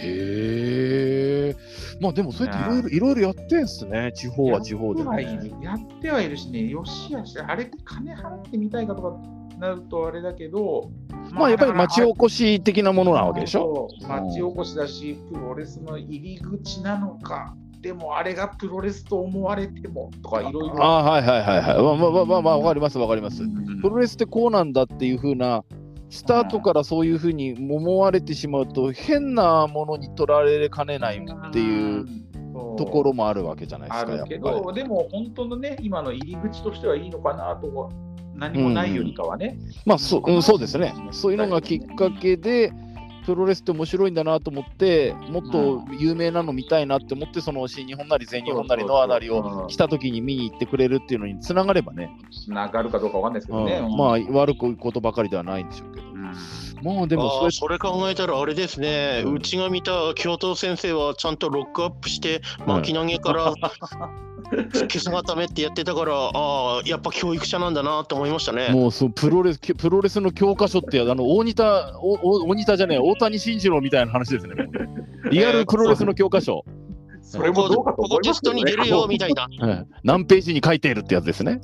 へえ。まあでもそうやっていろいろいろいろやってんすね、地方は地方で、
ね、やってはいるしね、よしやし、あれ金払ってみたいかとかなるとあれだけど、
まあやっぱり町おこし的なものなわけでしょ。
町おこしだし、プロレスの入り口なのか。でもあれがプロレスと思われてもとかいろいろ。
あはいはいはいはい。まあまあまあまあわかりますわかります、プロレスってこうなんだっていうふうなスタートからそういうふうに思われてしまうと変なものに取られかねないっていうところもあるわけじゃないですか。
あるけどでも本当のね今の入り口としてはいいのかなと何もないよりかはね。
うん、まあそ,、うん、そうですね。そういうのがきっかけで、プロレスって面白いんだなと思って、もっと有名なの見たいなって思って、その新日本なり全日本なりノアなりを来た時に見に行ってくれるっていうのにつながればね。
つながるかどうかわかんないですけどね。
うん、まあ悪くことばかりではないんでしょうけど。うん、
まあでもそそれ考えたらあれですね、うん、うちが見た教頭先生はちゃんとロックアップして巻き投げから、今朝固めってやってたからああやっぱ教育者なんだなと思いましたね。
もうそうプロレスプロレスの教科書ってあの大仁田大仁田じゃねえ大谷慎次郎みたいな話ですね。リアルプロレスの教科書、
それもどうかと思いますテストに出るよみたいな、
何ページに書いているってやつですね。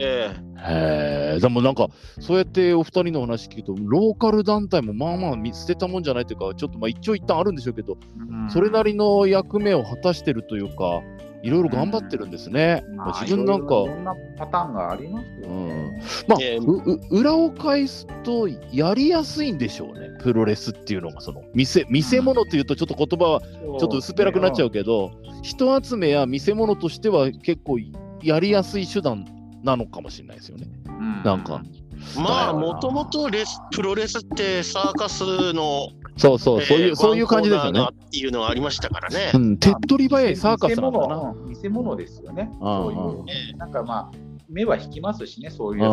ええ。ー、でもなんかそうやってお二人の話聞くとローカル団体もまあまあ見捨てたもんじゃないというかちょっとまあ一長一短あるんでしょうけど、うん、それなりの役目を果たしてるというかいろいろ頑張ってるんですね。うん、自分なんか。いろ
んなパターンがありますよね。うん、
まあ、えー、裏を返すとやりやすいんでしょうね、プロレスっていうのが。その見せ見せ物というとちょっと言葉はちょっと薄っぺらくなっちゃうけど、人集めや見せ物としては結構やりやすい手段なのかもしれないですよね。うん、なんか。
まあ、もともとレスプロレスってサーカスの
そうそう、そういう、そういう感じですよね。
っていうのがありましたからね。
うん、手っ取り早いサーカスなんだな。
見せ物ですよね。そういう、なんかまあ、目は引きますしね、そういうや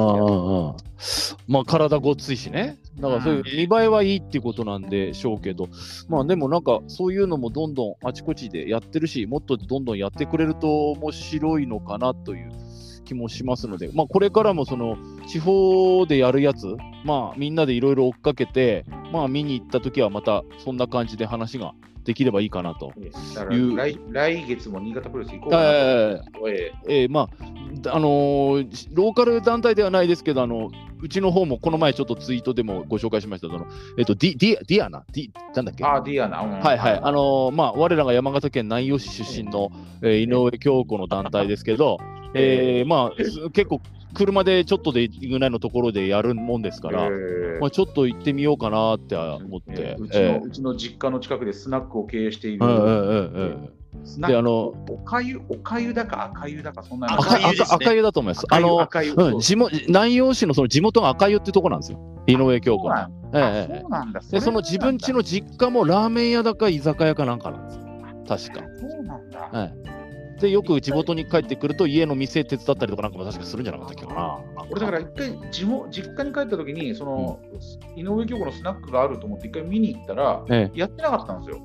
つまあ、体ごっついしね。だからそういう見栄えはいいっていうことなんでしょうけど、まあでもなんかそういうのもどんどんあちこちでやってるし、もっとどんどんやってくれると面白いのかなという気もしますので、まあ、これからもその地方でやるやつ、まあ、みんなでいろいろ追っかけて、まあ、見に行った時はまたそんな感じで話ができればいいかなと。いう。
来来月も新潟プロレス行こうかなと、え
ー、えー、まああのー、ローカル団体ではないですけど、あのうちの方もこの前ちょっとツイートでもご紹介しました。その、えっと、ディディディアナ？ディなんだっけ？
あディアナ、うん、
はいはい。あのー、まあ、我らが山形県南陽市出身の、えー、井上京子の団体ですけど、えー、まあ、結構車でちょっとで行くぐらいのところでやるもんですから、えー、まあ、ちょっと行ってみようかなって思って、え
ー、うちの、えー、うちの実家の近くでスナックを経営している、えーであのおかゆ、おかゆだか赤湯だか、そんな赤
湯、ね、赤湯だと思います。あの、うん、地元南陽市のその地元が赤湯ってとこなんですよ。井上京子。ええ、そうなんだ。で、その自分家の実家もラーメン屋だか居酒屋かなんかなんです確か。そうなんだ。ええでよく地元に帰ってくると家の店手伝ったりとかなんかも確かするんじゃなかったっけな。
俺だから一回地元実家に帰った時にその、うん、井上京子のスナックがあると思って一回見に行ったら、ええ、やってなかったんですよ。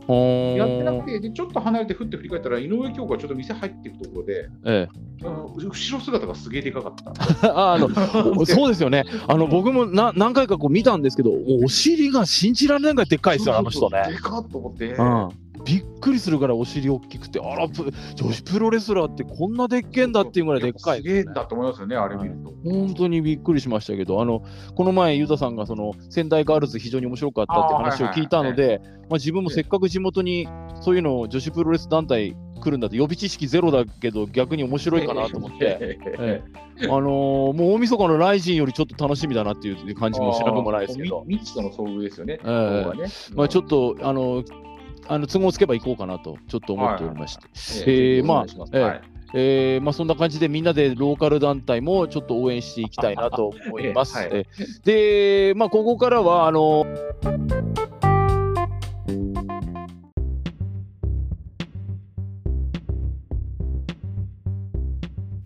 やってなくてでちょっと離れてふって振り返ったら井上京子がちょっと店入っていくところで、ええ、後ろ姿がすげえでかかった。
あの そうですよね。あの僕もな何回かこう見たんですけどお尻が信じられないぐらいでっかいですよあの人ね。
でかっと思って。うん
びっくりするからお尻大きくて、あら、女子プロレスラーってこんなでっけんだっていうぐらいでっかい、
ね、すげえんだと思いますよね、あれ見ると。
本当にびっくりしましたけど、あのこの前、ユタさんがその仙台ガールズ非常に面白かったって話を聞いたので、まあ、自分もせっかく地元にそういうのを女子プロレス団体来るんだって予備知識ゼロだけど逆に面白いかなと思って、ええ、あのー、もう大晦日のライジンよりちょっと楽しみだなっていう感じもしなくもないですけど。
未知との遭遇ですよね。え
ー、ね。まあ、ちょっと、あのーあの都合つけば行こうかなとちょっと思っておりまして、えまあ、えー、まあそんな感じでみんなでローカル団体もちょっと応援していきたいなと思います。はい、で、まあここからはあの。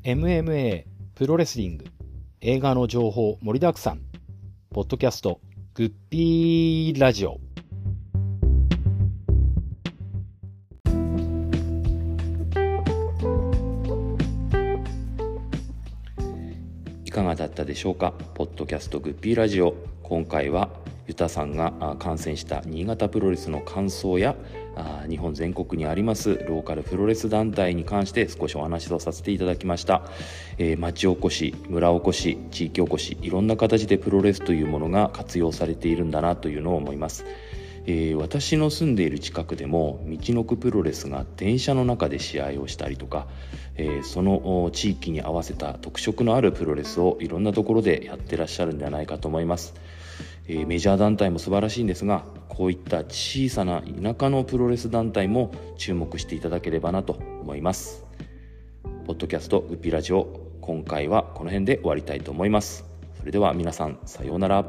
MMA プロレスリング映画の情報盛りだくさん。ポッドキャストグッピーラジオ
かがだったでしょうか？ポッドキャストグッピーラジオ。今回はユタさんが観戦した新潟プロレスの感想や日本全国にありますローカルプロレス団体に関して少しお話をさせていただきました、えー、町おこし村おこし地域おこしいろんな形でプロレスというものが活用されているんだなというのを思います。えー、私の住んでいる近くでも道のくプロレスが電車の中で試合をしたりとか、えー、その地域に合わせた特色のあるプロレスをいろんなところでやってらっしゃるんではないかと思います、えー、メジャー団体も素晴らしいんですがこういった小さな田舎のプロレス団体も注目していただければなと思います。ポッドキャストグッピラジオ今回はこの辺で終わりたいと思います。それでは皆さんさようなら。